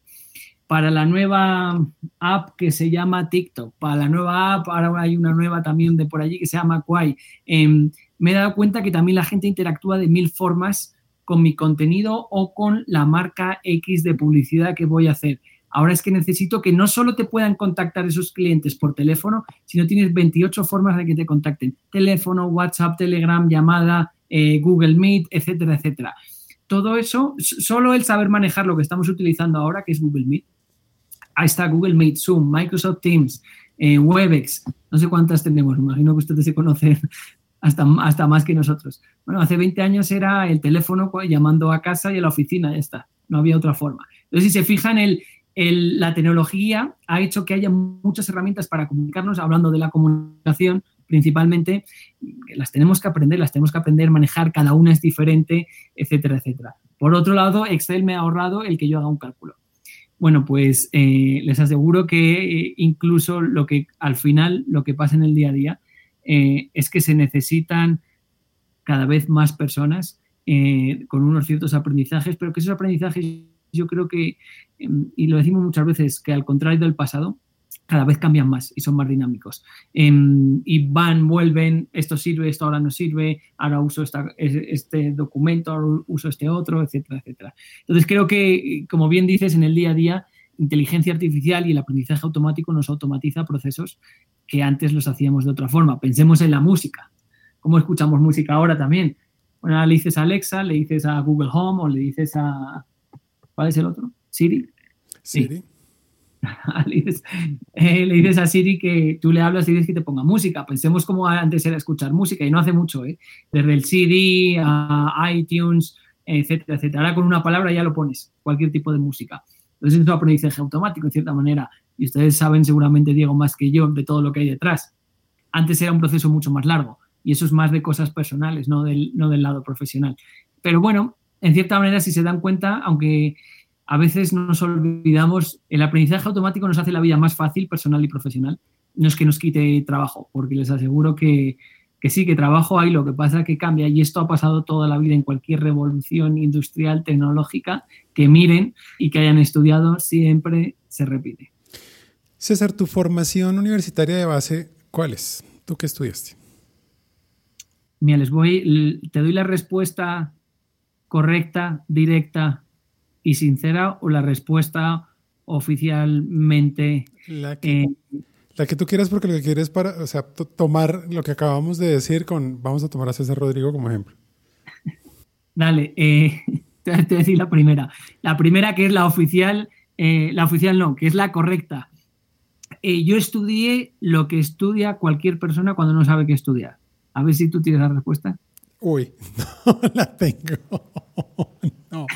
para la nueva app que se llama TikTok, para la nueva app, ahora hay una nueva también de por allí que se llama Quai. Em, me he dado cuenta que también la gente interactúa de mil formas con mi contenido o con la marca X de publicidad que voy a hacer. Ahora es que necesito que no solo te puedan contactar esos clientes por teléfono, sino tienes 28 formas de que te contacten. Teléfono, WhatsApp, Telegram, llamada, eh, Google Meet, etcétera, etcétera. Todo eso, solo el saber manejar lo que estamos utilizando ahora, que es Google Meet, ahí está Google Meet, Zoom, Microsoft Teams, eh, Webex, no sé cuántas tenemos, imagino que ustedes se conocen hasta, hasta más que nosotros. Bueno, hace 20 años era el teléfono llamando a casa y a la oficina, ya está, no había otra forma. Entonces, si se fijan, el, la tecnología ha hecho que haya muchas herramientas para comunicarnos, hablando de la comunicación principalmente, las tenemos que aprender, las tenemos que aprender manejar, cada una es diferente, etcétera, etcétera. Por otro lado, Excel me ha ahorrado el que yo haga un cálculo. Bueno, pues eh, les aseguro que eh, incluso lo que al final, lo que pasa en el día a día, eh, es que se necesitan cada vez más personas con unos ciertos aprendizajes, pero que esos aprendizajes yo creo que em, y lo decimos muchas veces, que al contrario del pasado, cada vez cambian más y son más dinámicos. Em, y van, vuelven, esto sirve, esto ahora no sirve, ahora uso este documento, ahora uso este otro, etcétera, etcétera. Entonces creo que, como bien dices, en el día a día, inteligencia artificial y el aprendizaje automático nos automatiza procesos que antes los hacíamos de otra forma. Pensemos en la música. ¿Cómo escuchamos música ahora también? Bueno, le dices a Alexa, le dices a Google Home o le dices a... ¿Cuál es el otro? Siri. Siri. Eh, le dices a Siri que tú le hablas y dices que te ponga música. Pensemos como antes era escuchar música y no hace mucho, ¿eh? Desde el CD a iTunes, etcétera, etcétera. Ahora con una palabra ya lo pones, cualquier tipo de música. Entonces es un aprendizaje automático, en cierta manera. Y ustedes saben seguramente, Diego, más que yo, de todo lo que hay detrás. Antes era un proceso mucho más largo y eso es más de cosas personales, no del, no del lado profesional. Pero bueno, en cierta manera, si se dan cuenta, aunque a veces nos olvidamos, el aprendizaje automático nos hace la vida más fácil, personal y profesional. No es que nos quite trabajo, porque les aseguro que, sí, que trabajo hay, lo que pasa es que cambia y esto ha pasado toda la vida en cualquier revolución industrial, tecnológica, que miren y que hayan estudiado, siempre se repite. César, tu formación universitaria de base, ¿cuál es? ¿Tú qué estudiaste? Mira, les voy, te doy la respuesta correcta, directa y sincera o la respuesta oficialmente. La que, la que tú quieras, porque lo que quieres para, o sea, tomar lo que acabamos de decir con, vamos a tomar a César Rodrigo como ejemplo. Dale, eh, te voy a decir la primera. La primera que es la oficial, eh, la oficial no, que es la correcta. Eh, yo estudié lo que estudia cualquier persona cuando no sabe qué estudiar. A ver si tú tienes la respuesta. Uy, no la tengo. No.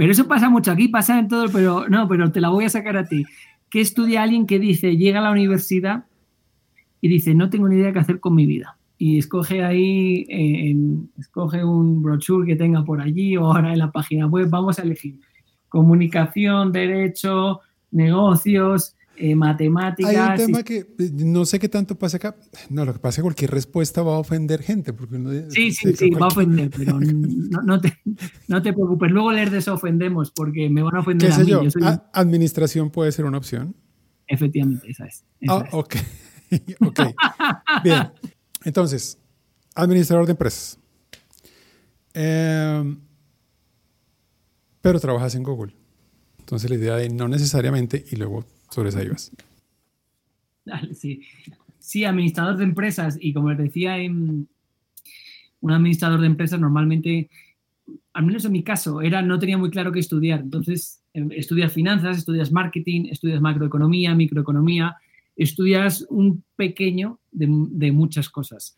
Pero eso pasa mucho aquí, pasa en todo, pero no, pero te la voy a sacar a ti. ¿Qué estudia alguien que dice, llega a la universidad y dice, no tengo ni idea qué hacer con mi vida? Y escoge ahí, escoge un brochure que tenga por allí o ahora en la página web, vamos a elegir comunicación, derecho, negocios, eh, matemáticas. Hay un tema que eh, no sé qué tanto pasa acá. No, lo que pasa es que cualquier respuesta va a ofender gente. Porque sí, sí, sí, va a ofender, pero no, te, no te preocupes. Luego les desofendemos porque me van a ofender a mí. Yo? ¿Administración puede ser una opción? Efectivamente, esa es. ah, ok. ok. Bien. Entonces, administrador de empresas. Em, pero trabajas en Google. Entonces la idea de no necesariamente y luego sobre eso ibas. sí. sí, administrador de empresas y como les decía, un administrador de empresas normalmente, al menos en mi caso, era, no tenía muy claro qué estudiar. Entonces, em, estudias finanzas, estudias marketing, estudias macroeconomía, microeconomía, estudias un pequeño de, de muchas cosas.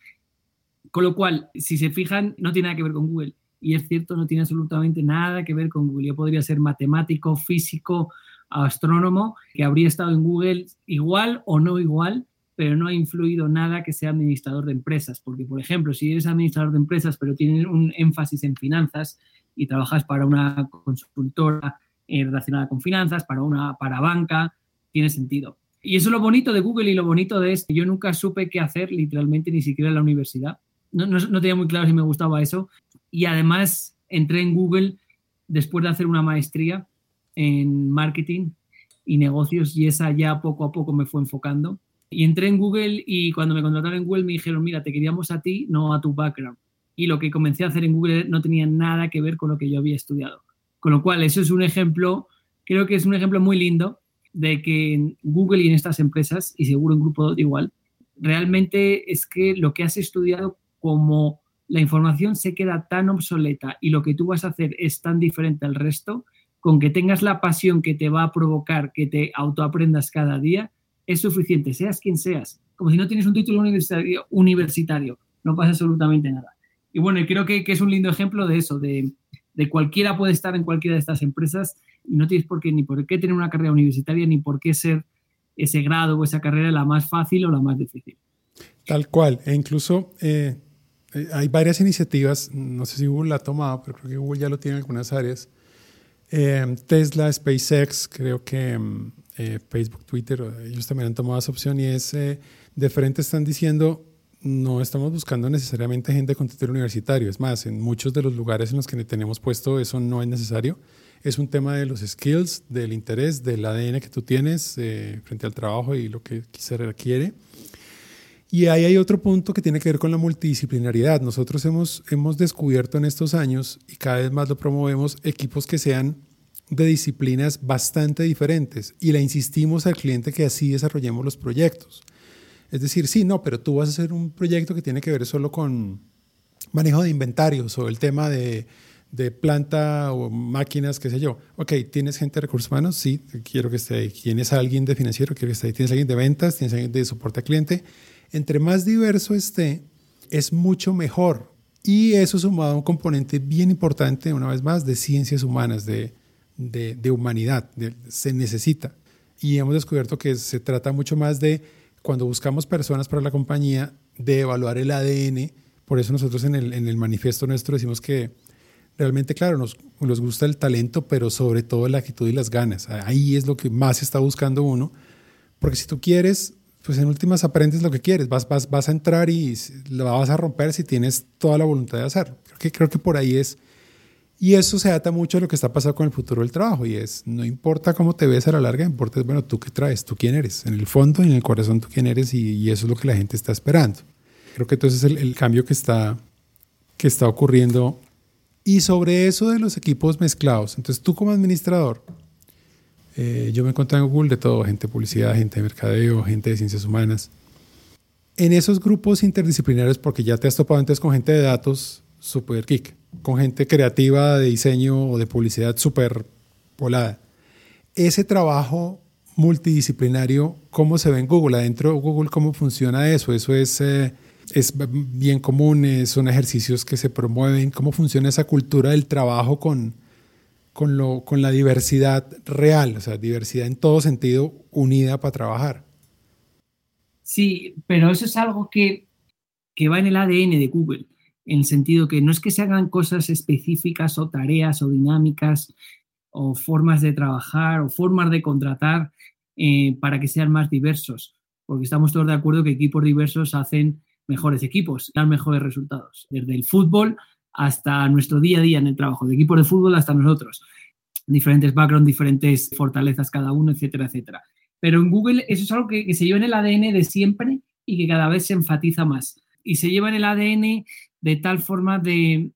Con lo cual, si se fijan, no tiene nada que ver con Google. Y es cierto, no tiene absolutamente nada que ver con Google. Yo podría ser matemático, físico, astrónomo que habría estado en Google igual o no igual, pero no ha influido nada que sea administrador de empresas. Porque, por ejemplo, si eres administrador de empresas, pero tienes un énfasis en finanzas y trabajas para una consultora eh, relacionada con finanzas, para una para banca, tiene sentido. Y eso es lo bonito de Google y lo bonito de esto. Yo nunca supe qué hacer, literalmente, ni siquiera en la universidad. No, no, no tenía muy claro si me gustaba eso. Y además entré en Google después de hacer una maestría en marketing y negocios y esa ya poco a poco me fue enfocando. Y entré en Google y cuando me contrataron en Google me dijeron, mira, te queríamos a ti, no a tu background. Y lo que comencé a hacer en Google no tenía nada que ver con lo que yo había estudiado. Con lo cual, eso es un ejemplo, creo que es un ejemplo muy lindo de que en Google y en estas empresas, y seguro en grupo igual, realmente es que lo que has estudiado como la información se queda tan obsoleta y lo que tú vas a hacer es tan diferente al resto, con que tengas la pasión que te va a provocar que te autoaprendas cada día, es suficiente, seas quien seas. Como si no tienes un título universitario, no pasa absolutamente nada. Y bueno, creo que, es un lindo ejemplo de eso, de, cualquiera puede estar en cualquiera de estas empresas y no tienes por qué, ni por qué tener una carrera universitaria, ni por qué ser ese grado o esa carrera la más fácil o la más difícil. Tal cual, e incluso eh, eh, hay varias iniciativas, no sé si Google la ha tomado, pero creo que Google ya lo tiene en algunas áreas, Em, Tesla, SpaceX, creo que em, eh, Facebook, Twitter, ellos también han tomado esa opción y es, eh, de frente están diciendo, no estamos buscando necesariamente gente con título universitario. Es más, en muchos de los lugares en los que tenemos puesto eso no es necesario. Es un tema de los skills, del interés, del ADN que tú tienes eh, frente al trabajo y lo que se requiere. Y ahí hay otro punto que tiene que ver con la multidisciplinaridad. Nosotros hemos, hemos descubierto en estos años, y cada vez más lo promovemos, equipos que sean de disciplinas bastante diferentes. Y le insistimos al cliente que así desarrollemos los proyectos. Es decir, sí, no, pero tú vas a hacer un proyecto que tiene que ver solo con manejo de inventarios o el tema de, de planta o máquinas, qué sé yo. Ok, ¿tienes gente de recursos humanos? Sí, quiero que esté ahí. ¿Tienes alguien de financiero? Quiero que esté ahí. ¿Tienes alguien de ventas? ¿Tienes alguien de soporte al cliente? Entre más diverso esté, es mucho mejor. Y eso sumado a un componente bien importante, una vez más, de ciencias humanas, de, de, humanidad. se necesita. Y hemos descubierto que se trata mucho más de cuando buscamos personas para la compañía, de evaluar el ADN. Por eso nosotros en el, en el manifiesto nuestro decimos que realmente, claro, nos, nos gusta el talento, pero sobre todo la actitud y las ganas. Ahí es lo que más está buscando uno. Porque si tú quieres, pues en últimas aprendes lo que quieres. Vas, vas, vas a entrar y lo vas a romper si tienes toda la voluntad de hacer. Creo que, creo que por ahí es y eso se ata mucho a lo que está pasando con el futuro del trabajo y es, no importa cómo te ves a la larga, importa, bueno, tú qué traes, tú quién eres, en el fondo y en el corazón tú quién eres y, eso es lo que la gente está esperando. Creo que entonces es el, cambio que está, que está ocurriendo. Y sobre eso de los equipos mezclados, entonces tú como administrador, eh, yo me encontré en Google de todo, gente de publicidad, gente de mercadeo, gente de ciencias humanas. En esos grupos interdisciplinarios, porque ya te has topado antes con gente de datos, super geek con gente creativa de diseño o de publicidad súper volada. Ese trabajo multidisciplinario, ¿cómo se ve en Google? Adentro de Google, ¿cómo funciona eso? Eso es, eh, es bien común, son ejercicios que se promueven. ¿Cómo funciona esa cultura del trabajo con, con, lo, con la diversidad real? O sea, diversidad en todo sentido unida para trabajar. Sí, pero eso es algo que, que va en el ADN de Google en el sentido que no es que se hagan cosas específicas o tareas o dinámicas o formas de trabajar o formas de contratar eh, para que sean más diversos, porque estamos todos de acuerdo que equipos diversos hacen mejores equipos, dan mejores resultados, desde el fútbol hasta nuestro día a día en el trabajo, de equipos de fútbol hasta nosotros, diferentes backgrounds, diferentes fortalezas cada uno, etcétera, etcétera. Pero en Google eso es algo que, que se lleva en el ADN de siempre y que cada vez se enfatiza más. Y se lleva en el ADN de tal forma de,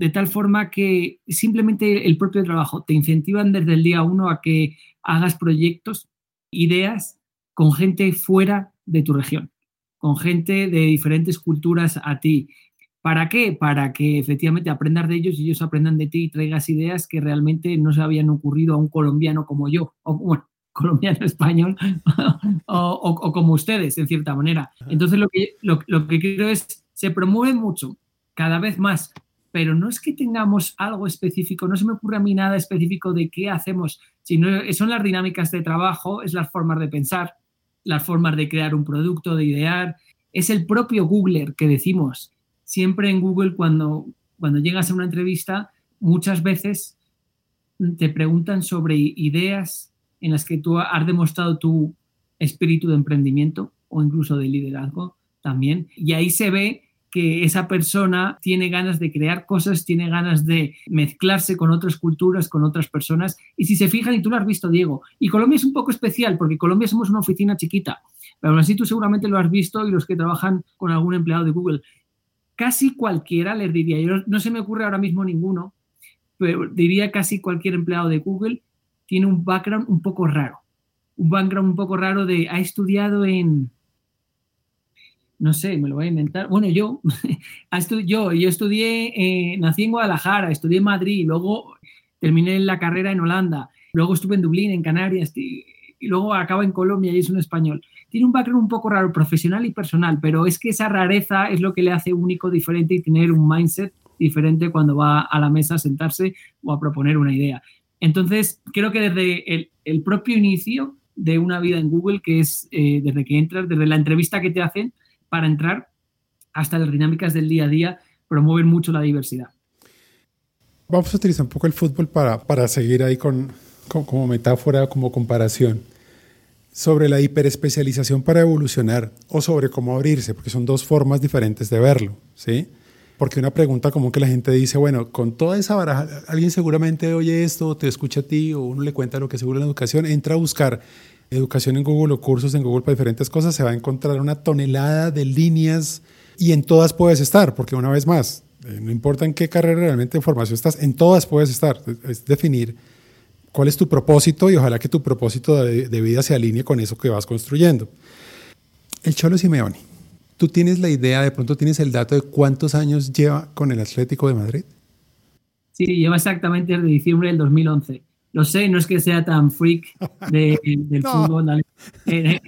de tal forma que simplemente el propio trabajo te incentivan desde el día uno a que hagas proyectos, ideas con gente fuera de tu región, con gente de diferentes culturas a ti. ¿Para qué? Para que efectivamente aprendas de ellos y ellos aprendan de ti y traigas ideas que realmente no se habían ocurrido a un colombiano como yo, o bueno, colombiano español, o, como ustedes, en cierta manera. Entonces, lo que, lo, lo que creo es, se promueve mucho cada vez más, pero no es que tengamos algo específico, no se me ocurre a mí nada específico de qué hacemos, sino son las dinámicas de trabajo, es las formas de pensar, las formas de crear un producto, de idear, es el propio Googler que decimos. Siempre en Google cuando, cuando llegas a una entrevista, muchas veces te preguntan sobre ideas en las que tú has demostrado tu espíritu de emprendimiento o incluso de liderazgo también. Y ahí se ve que esa persona tiene ganas de crear cosas, tiene ganas de mezclarse con otras culturas, con otras personas. Y si se fijan, y tú lo has visto, Diego, y Colombia es un poco especial porque Colombia somos una oficina chiquita, pero aún así tú seguramente lo has visto y los que trabajan con algún empleado de Google, casi cualquiera les diría, yo no se me ocurre ahora mismo ninguno, pero diría casi cualquier empleado de Google tiene un background un poco raro, un background un poco raro de ha estudiado en no sé, me lo voy a inventar. Bueno, yo, yo, yo estudié, eh, nací en Guadalajara, estudié en Madrid, luego terminé la carrera en Holanda, luego estuve en Dublín, en Canarias, y, luego acabo en Colombia y es un español. Tiene un background un poco raro, profesional y personal, pero es que esa rareza es lo que le hace único, diferente y tener un mindset diferente cuando va a la mesa a sentarse o a proponer una idea. Entonces, creo que desde el, propio inicio de una vida en Google, que es eh, desde que entras, desde la entrevista que te hacen, para entrar hasta las dinámicas del día a día, promueven mucho la diversidad. Vamos a utilizar un poco el fútbol para, para seguir ahí con, como metáfora, como comparación. Sobre la hiperespecialización para evolucionar o sobre cómo abrirse, porque son dos formas diferentes de verlo, ¿sí? Porque una pregunta como que la gente dice, bueno, con toda esa baraja, alguien seguramente oye esto, te escucha a ti, o uno le cuenta lo que seguro la educación, entra a buscar educación en Google o cursos en Google para diferentes cosas, se va a encontrar una tonelada de líneas y en todas puedes estar, porque una vez más, eh, no importa en qué carrera realmente de formación estás, en todas puedes estar. Es definir cuál es tu propósito y ojalá que tu propósito de, de vida se alinee con eso que vas construyendo. El Cholo Simeone ¿Tú tienes la idea, de pronto tienes el dato de cuántos años lleva con el Atlético de Madrid? Sí, lleva exactamente desde diciembre del 2011. Lo sé, no es que sea tan freak del fútbol. Eh,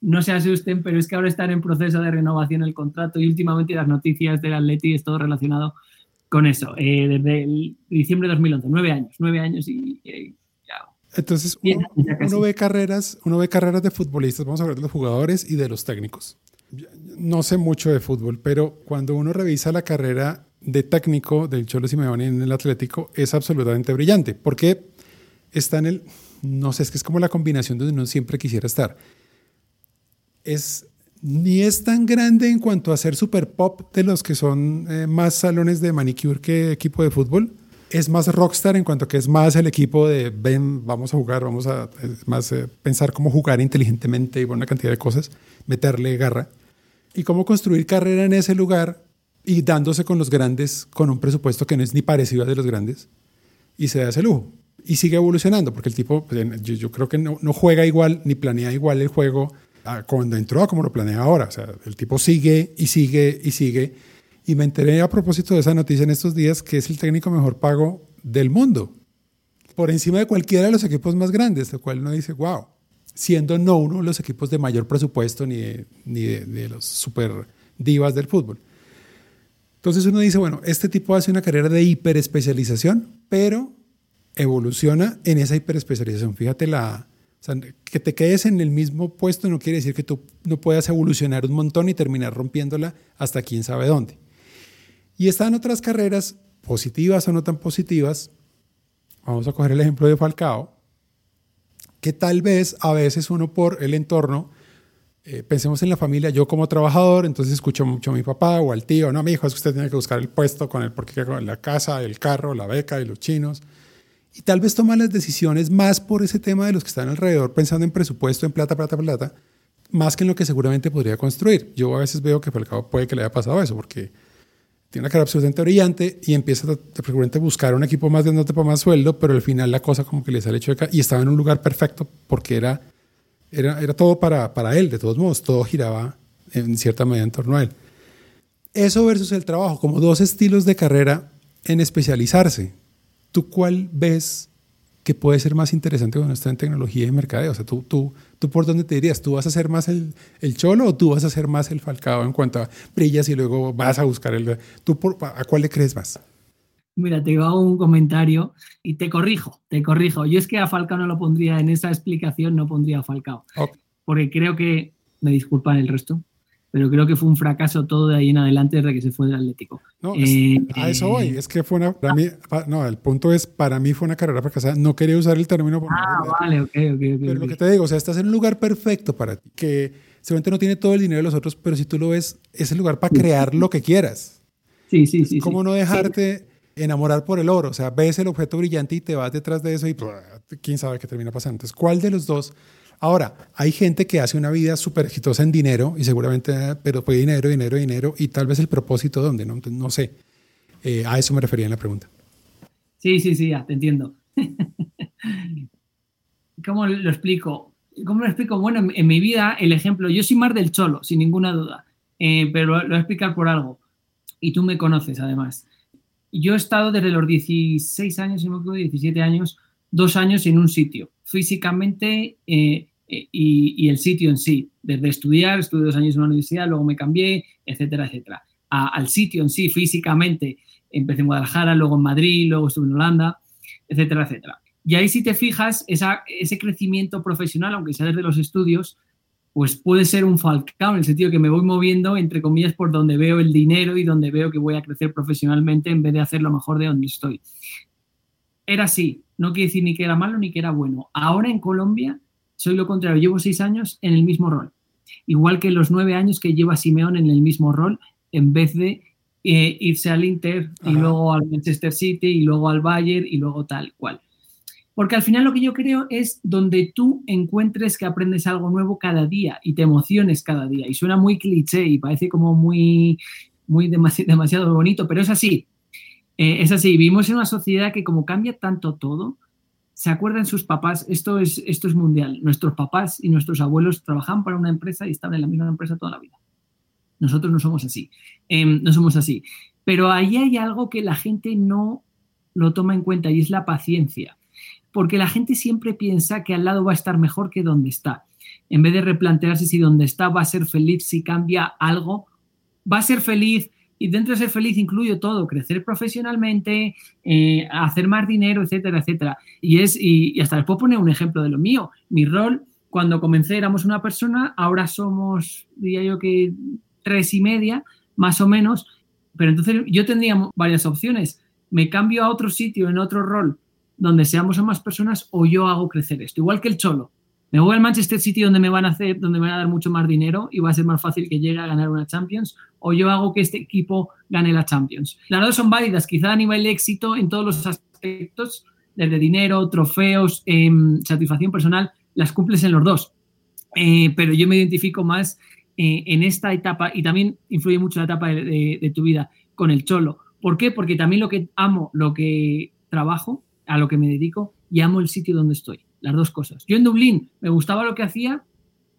no se asusten, pero es que ahora están en proceso de renovación el contrato y últimamente las noticias del Atleti es todo relacionado con eso. Eh, desde diciembre de 2011, nueve años, nueve años y, Entonces, uno, ve carreras, uno ve carreras de futbolistas, vamos a hablar de los jugadores y de los técnicos no sé mucho de fútbol, pero cuando uno revisa la carrera de técnico del Cholo Simeone en el Atlético, es absolutamente brillante, porque está en el, no sé, es que es como la combinación donde uno siempre quisiera estar. Es, ni es tan grande en cuanto a ser super pop de los que son eh, más salones de manicure que equipo de fútbol. Es más rockstar en cuanto que es más el equipo de ven, vamos a jugar, vamos a más eh, pensar cómo jugar inteligentemente y una cantidad de cosas, meterle garra y cómo construir carrera en ese lugar y dándose con los grandes con un presupuesto que no es ni parecido al de los grandes y se da ese lujo. Y sigue evolucionando, porque el tipo, pues, yo, creo que no, juega igual ni planea igual el juego cuando entró como lo planea ahora. O sea, el tipo sigue y sigue y sigue. Y me enteré a propósito de esa noticia en estos días que es el técnico mejor pago del mundo, por encima de cualquiera de los equipos más grandes, lo cual uno dice, wow siendo no uno de los equipos de mayor presupuesto ni de, ni de, los super divas del fútbol. Entonces uno dice, bueno, este tipo hace una carrera de hiperespecialización, pero evoluciona en esa hiperespecialización. Fíjate, la, que te quedes en el mismo puesto no quiere decir que tú no puedas evolucionar un montón y terminar rompiéndola hasta quién sabe dónde. Y están otras carreras, positivas o no tan positivas. Vamos a coger el ejemplo de Falcao, que tal vez a veces uno por el entorno, eh, pensemos en la familia, yo como trabajador, entonces escucho mucho a mi papá o al tío, no, mi hijo, es que usted tiene que buscar el puesto con el porque con la casa, el carro, la beca y los chinos. Y tal vez toma las decisiones más por ese tema de los que están alrededor, pensando en presupuesto, en plata, plata, plata, más que en lo que seguramente podría construir. Yo a veces veo que cabo puede que le haya pasado eso, porque tiene una cara absolutamente brillante y empieza a buscar un equipo más de para más sueldo, pero al final la cosa como que le sale chueca y estaba en un lugar perfecto porque era, era, era todo para, para él, de todos modos, todo giraba en cierta medida en torno a él. Eso versus el trabajo, como dos estilos de carrera en especializarse. ¿Tú cuál ves que puede ser más interesante cuando está en tecnología y mercadeo? O sea, tú, tú, ¿Tú por dónde te dirías? ¿Tú vas a ser más el, el cholo o tú vas a ser más el falcao en cuanto a brillas y luego vas a buscar el... ¿Tú ¿A cuál le crees más? Mira, te hago un comentario y te corrijo, te corrijo. Yo es que a Falcao no lo pondría en esa explicación, no pondría a Falcao. Porque creo que, me disculpan el resto, pero creo que fue un fracaso todo de ahí en adelante desde que se fue del Atlético. No, eh, a eso voy, es que fue una, para mí, no, el punto es, para mí fue una carrera fracasada, no quería usar el término. ah, vale, ok, ok. Pero lo que te digo, o sea, estás en un lugar perfecto para ti, que seguramente no tiene todo el dinero de los otros, pero si tú lo ves, es el lugar para crear lo que quieras. Sí, sí, sí. ¿Cómo no dejarte enamorar por el oro? O sea, ves el objeto brillante y te vas detrás de eso y quién sabe qué termina pasando. Entonces, ¿cuál de los dos Ahora, hay gente que hace una vida súper exitosa en dinero y seguramente, pero fue dinero, dinero, dinero y tal vez el propósito dónde, no, no sé. Eh, a eso me refería en la pregunta. Sí, sí, sí, ya, te entiendo. ¿Cómo lo explico? ¿Cómo lo explico? Bueno, en, mi vida, el ejemplo, yo soy más del cholo, sin ninguna duda, eh, pero lo, voy a explicar por algo. Y tú me conoces, además. Yo he estado desde los 16 años, si me acuerdo, 17 años, dos años en un sitio, físicamente eh, eh, y, el sitio en sí, desde estudiar, estudié dos años en una universidad, luego me cambié, etcétera, etcétera. al sitio en sí, físicamente, empecé en Guadalajara, luego en Madrid, luego estuve en Holanda, etcétera, etcétera. Y ahí si te fijas, ese crecimiento profesional, aunque sea desde los estudios, pues puede ser un falcao en el sentido que me voy moviendo, entre comillas, por donde veo el dinero y donde veo que voy a crecer profesionalmente en vez de hacer lo mejor de donde estoy. Era así, no quiere decir ni que era malo ni que era bueno. Ahora en Colombia soy lo contrario, llevo seis años en el mismo rol. Igual que los nueve años que lleva Simeón en el mismo rol, en vez de eh, irse al Inter y luego al Manchester City y luego al Bayern y luego tal cual. Porque al final lo que yo creo es donde tú encuentres que aprendes algo nuevo cada día y te emociones cada día. Y suena muy cliché y parece como muy, muy demasiado bonito, pero es así. Eh, es así, vivimos en una sociedad que como cambia tanto todo, se acuerdan sus papás, esto es, esto es mundial, nuestros papás y nuestros abuelos trabajaban para una empresa y estaban en la misma empresa toda la vida. Nosotros no somos así, em, no somos así. Pero ahí hay algo que la gente no lo toma en cuenta y es la paciencia. Porque la gente siempre piensa que al lado va a estar mejor que donde está. En vez de replantearse si donde está va a ser feliz si cambia algo, va a ser feliz y dentro de ser feliz incluyo todo, crecer profesionalmente, eh, hacer más dinero, etcétera, etcétera. Y, es, y, hasta les puedo poner un ejemplo de lo mío. Mi rol, cuando comencé éramos una persona, ahora somos, diría yo que tres y media, más o menos, pero entonces yo tendría varias opciones. Me cambio a otro sitio, en otro rol, donde seamos más personas, o yo hago crecer esto. Igual que el cholo me voy al Manchester City donde me van a hacer, donde me van a dar mucho más dinero y va a ser más fácil que llegue a ganar una Champions, o yo hago que este equipo gane la Champions. Las dos son válidas, quizá a nivel de éxito en todos los aspectos, desde dinero, trofeos, em, satisfacción personal, las cumples en los dos. Eh, pero yo me identifico más eh, en esta etapa y también influye mucho la etapa de, de tu vida con el cholo. ¿Por qué? Porque también lo que amo, lo que trabajo, a lo que me dedico y amo el sitio donde estoy las dos cosas. Yo en Dublín me gustaba lo que hacía,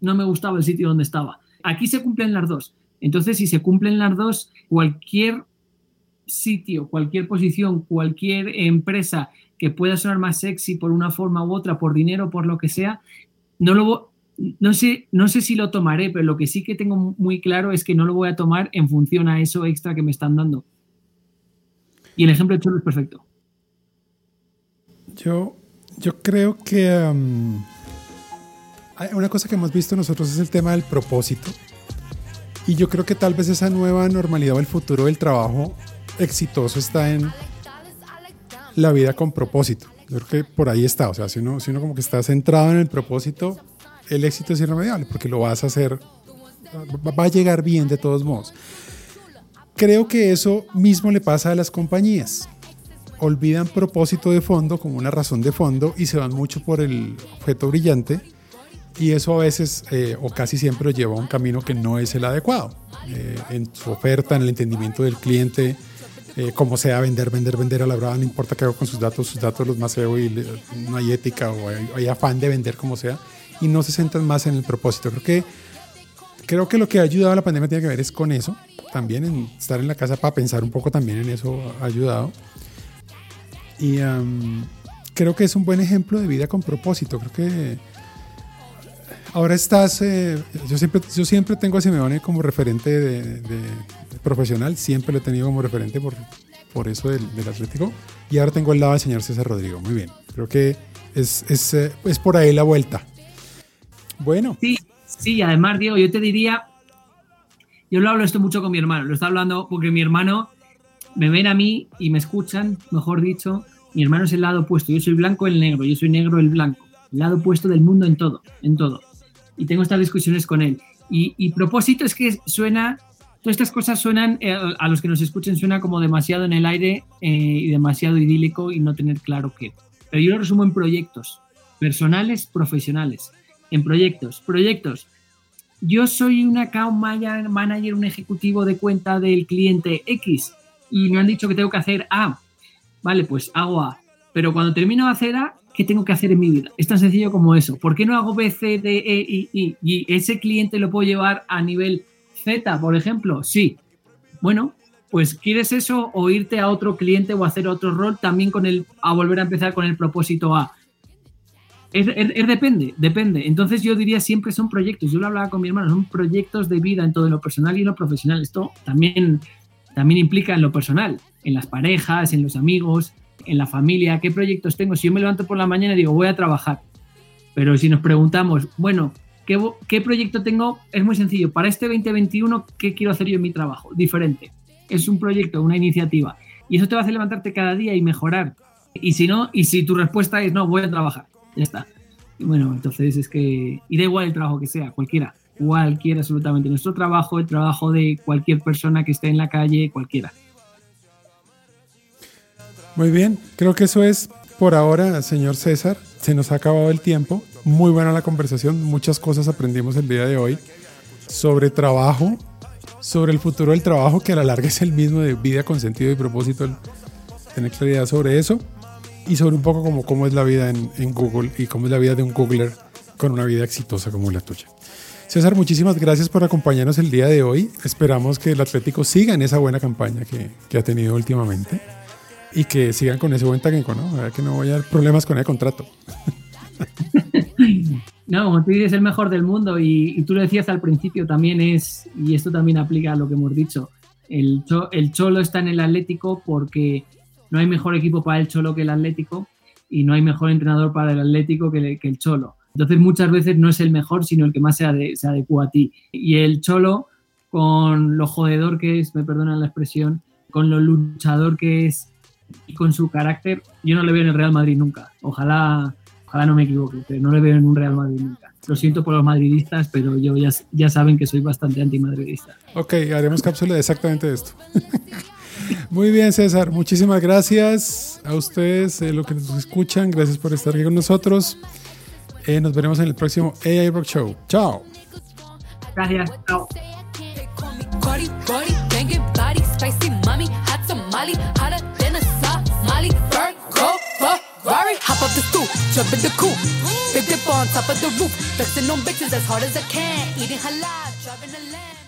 no me gustaba el sitio donde estaba. Aquí se cumplen las dos. Entonces, si se cumplen las dos, cualquier sitio, cualquier posición, cualquier empresa que pueda sonar más sexy por una forma u otra, por dinero, por lo que sea, no lo no sé, no sé si lo tomaré, pero lo que sí que tengo muy claro es que no lo voy a tomar en función a eso extra que me están dando. Y el ejemplo de Cholo es perfecto. Yo yo creo que um, una cosa que hemos visto nosotros es el tema del propósito. Y yo creo que tal vez esa nueva normalidad o el futuro del trabajo exitoso está en la vida con propósito. Yo creo que por ahí está. O sea, si uno, si uno como que está centrado en el propósito, el éxito es irremediable porque lo vas a hacer, va a llegar bien de todos modos. Creo que eso mismo le pasa a las compañías olvidan propósito de fondo como una razón de fondo y se van mucho por el objeto brillante y eso a veces eh, o casi siempre lo lleva a un camino que no es el adecuado eh, en su oferta, en el entendimiento del cliente, eh, como sea vender, vender, vender a la brava, no importa qué hago con sus datos, sus datos los más SEO y no hay ética o hay, afán de vender como sea y no se centran más en el propósito. Creo que, creo que lo que ha ayudado a la pandemia tiene que ver es con eso, también en estar en la casa para pensar un poco también en eso ha ayudado. Y creo que es un buen ejemplo de vida con propósito. Creo que ahora estás, eh, yo, siempre, yo siempre tengo a Simeone como referente de, profesional, siempre lo he tenido como referente por, por eso del, Atlético. Y ahora tengo al lado al señor César Rodrigo. Muy bien, creo que es, es, eh, es por ahí la vuelta. Bueno. Sí, sí, además, Diego, yo te diría, yo lo hablo esto mucho con mi hermano, lo está hablando porque mi hermano me ven a mí y me escuchan, mejor dicho, mi hermano es el lado opuesto, yo soy blanco el negro, yo soy negro el blanco, el lado opuesto del mundo en todo, en todo. Y tengo estas discusiones con él. Y, propósito es que suena, todas estas cosas suenan, eh, a los que nos escuchen suena como demasiado en el aire eh, y demasiado idílico y no tener claro qué. Pero yo lo resumo en proyectos, personales, profesionales. En proyectos, proyectos. Yo soy un account manager, un ejecutivo de cuenta del cliente X y me han dicho que tengo que hacer A. Vale, pues hago A. Pero cuando termino de hacer A, ¿qué tengo que hacer en mi vida? Es tan sencillo como eso. ¿Por qué no hago B, C, D, E, I, I? Y ese cliente lo puedo llevar a nivel Z, por ejemplo. Sí. Bueno, pues ¿quieres eso o irte a otro cliente o hacer otro rol también con el, a volver a empezar con el propósito A? Es, depende, depende. Entonces yo diría siempre son proyectos. Yo lo hablaba con mi hermano, son proyectos de vida en todo lo personal y en lo profesional. Esto también también implica en lo personal, en las parejas, en los amigos, en la familia, qué proyectos tengo. Si yo me levanto por la mañana y digo, voy a trabajar, pero si nos preguntamos, bueno, ¿qué, ¿qué, proyecto tengo? Es muy sencillo. Para este 2021, ¿qué quiero hacer yo en mi trabajo? Diferente. Es un proyecto, una iniciativa. Y eso te va a hacer levantarte cada día y mejorar. Y si no, y si tu respuesta es no, voy a trabajar, ya está. bueno, entonces es que, y da igual el trabajo que sea, cualquiera, cualquiera absolutamente. Nuestro trabajo, el trabajo de cualquier persona que esté en la calle, cualquiera. Muy bien, creo que eso es por ahora, señor César. Se nos ha acabado el tiempo. Muy buena la conversación, muchas cosas aprendimos el día de hoy sobre trabajo, sobre el futuro del trabajo, que a la larga es el mismo de vida con sentido y propósito, tener claridad sobre eso y sobre un poco como cómo es la vida en, en Google y cómo es la vida de un Googler con una vida exitosa como la tuya. César, muchísimas gracias por acompañarnos el día de hoy. Esperamos que el Atlético siga en esa buena campaña que, que ha tenido últimamente y que sigan con ese buen técnico, ¿no? A que no vaya a haber problemas con el contrato. No, como tú dices, el mejor del mundo y, tú lo decías al principio también es, y esto también aplica a lo que hemos dicho, el, el Cholo está en el Atlético porque no hay mejor equipo para el Cholo que el Atlético y no hay mejor entrenador para el Atlético que, el Cholo. Entonces muchas veces no es el mejor, sino el que más se, se adecua a ti. Y el Cholo, con lo jodedor que es, me perdonan la expresión, con lo luchador que es y con su carácter, yo no le veo en el Real Madrid nunca. Ojalá Ojalá no me equivoque, pero no le veo en un Real Madrid nunca. Lo siento por los madridistas, pero yo ya, ya saben que soy bastante antimadridista. Ok, haremos cápsula de exactamente esto. Muy bien, César. Muchísimas gracias a ustedes, eh, lo que nos escuchan. Gracias por estar aquí con nosotros. Eh, nos veremos en el próximo AI Rock Show. Chao. Gracias. Chao. Rari, hop up the stoop, jump in the coop. Big dip on top of the roof. Flexing on bitches as hard as I can. Eating halal.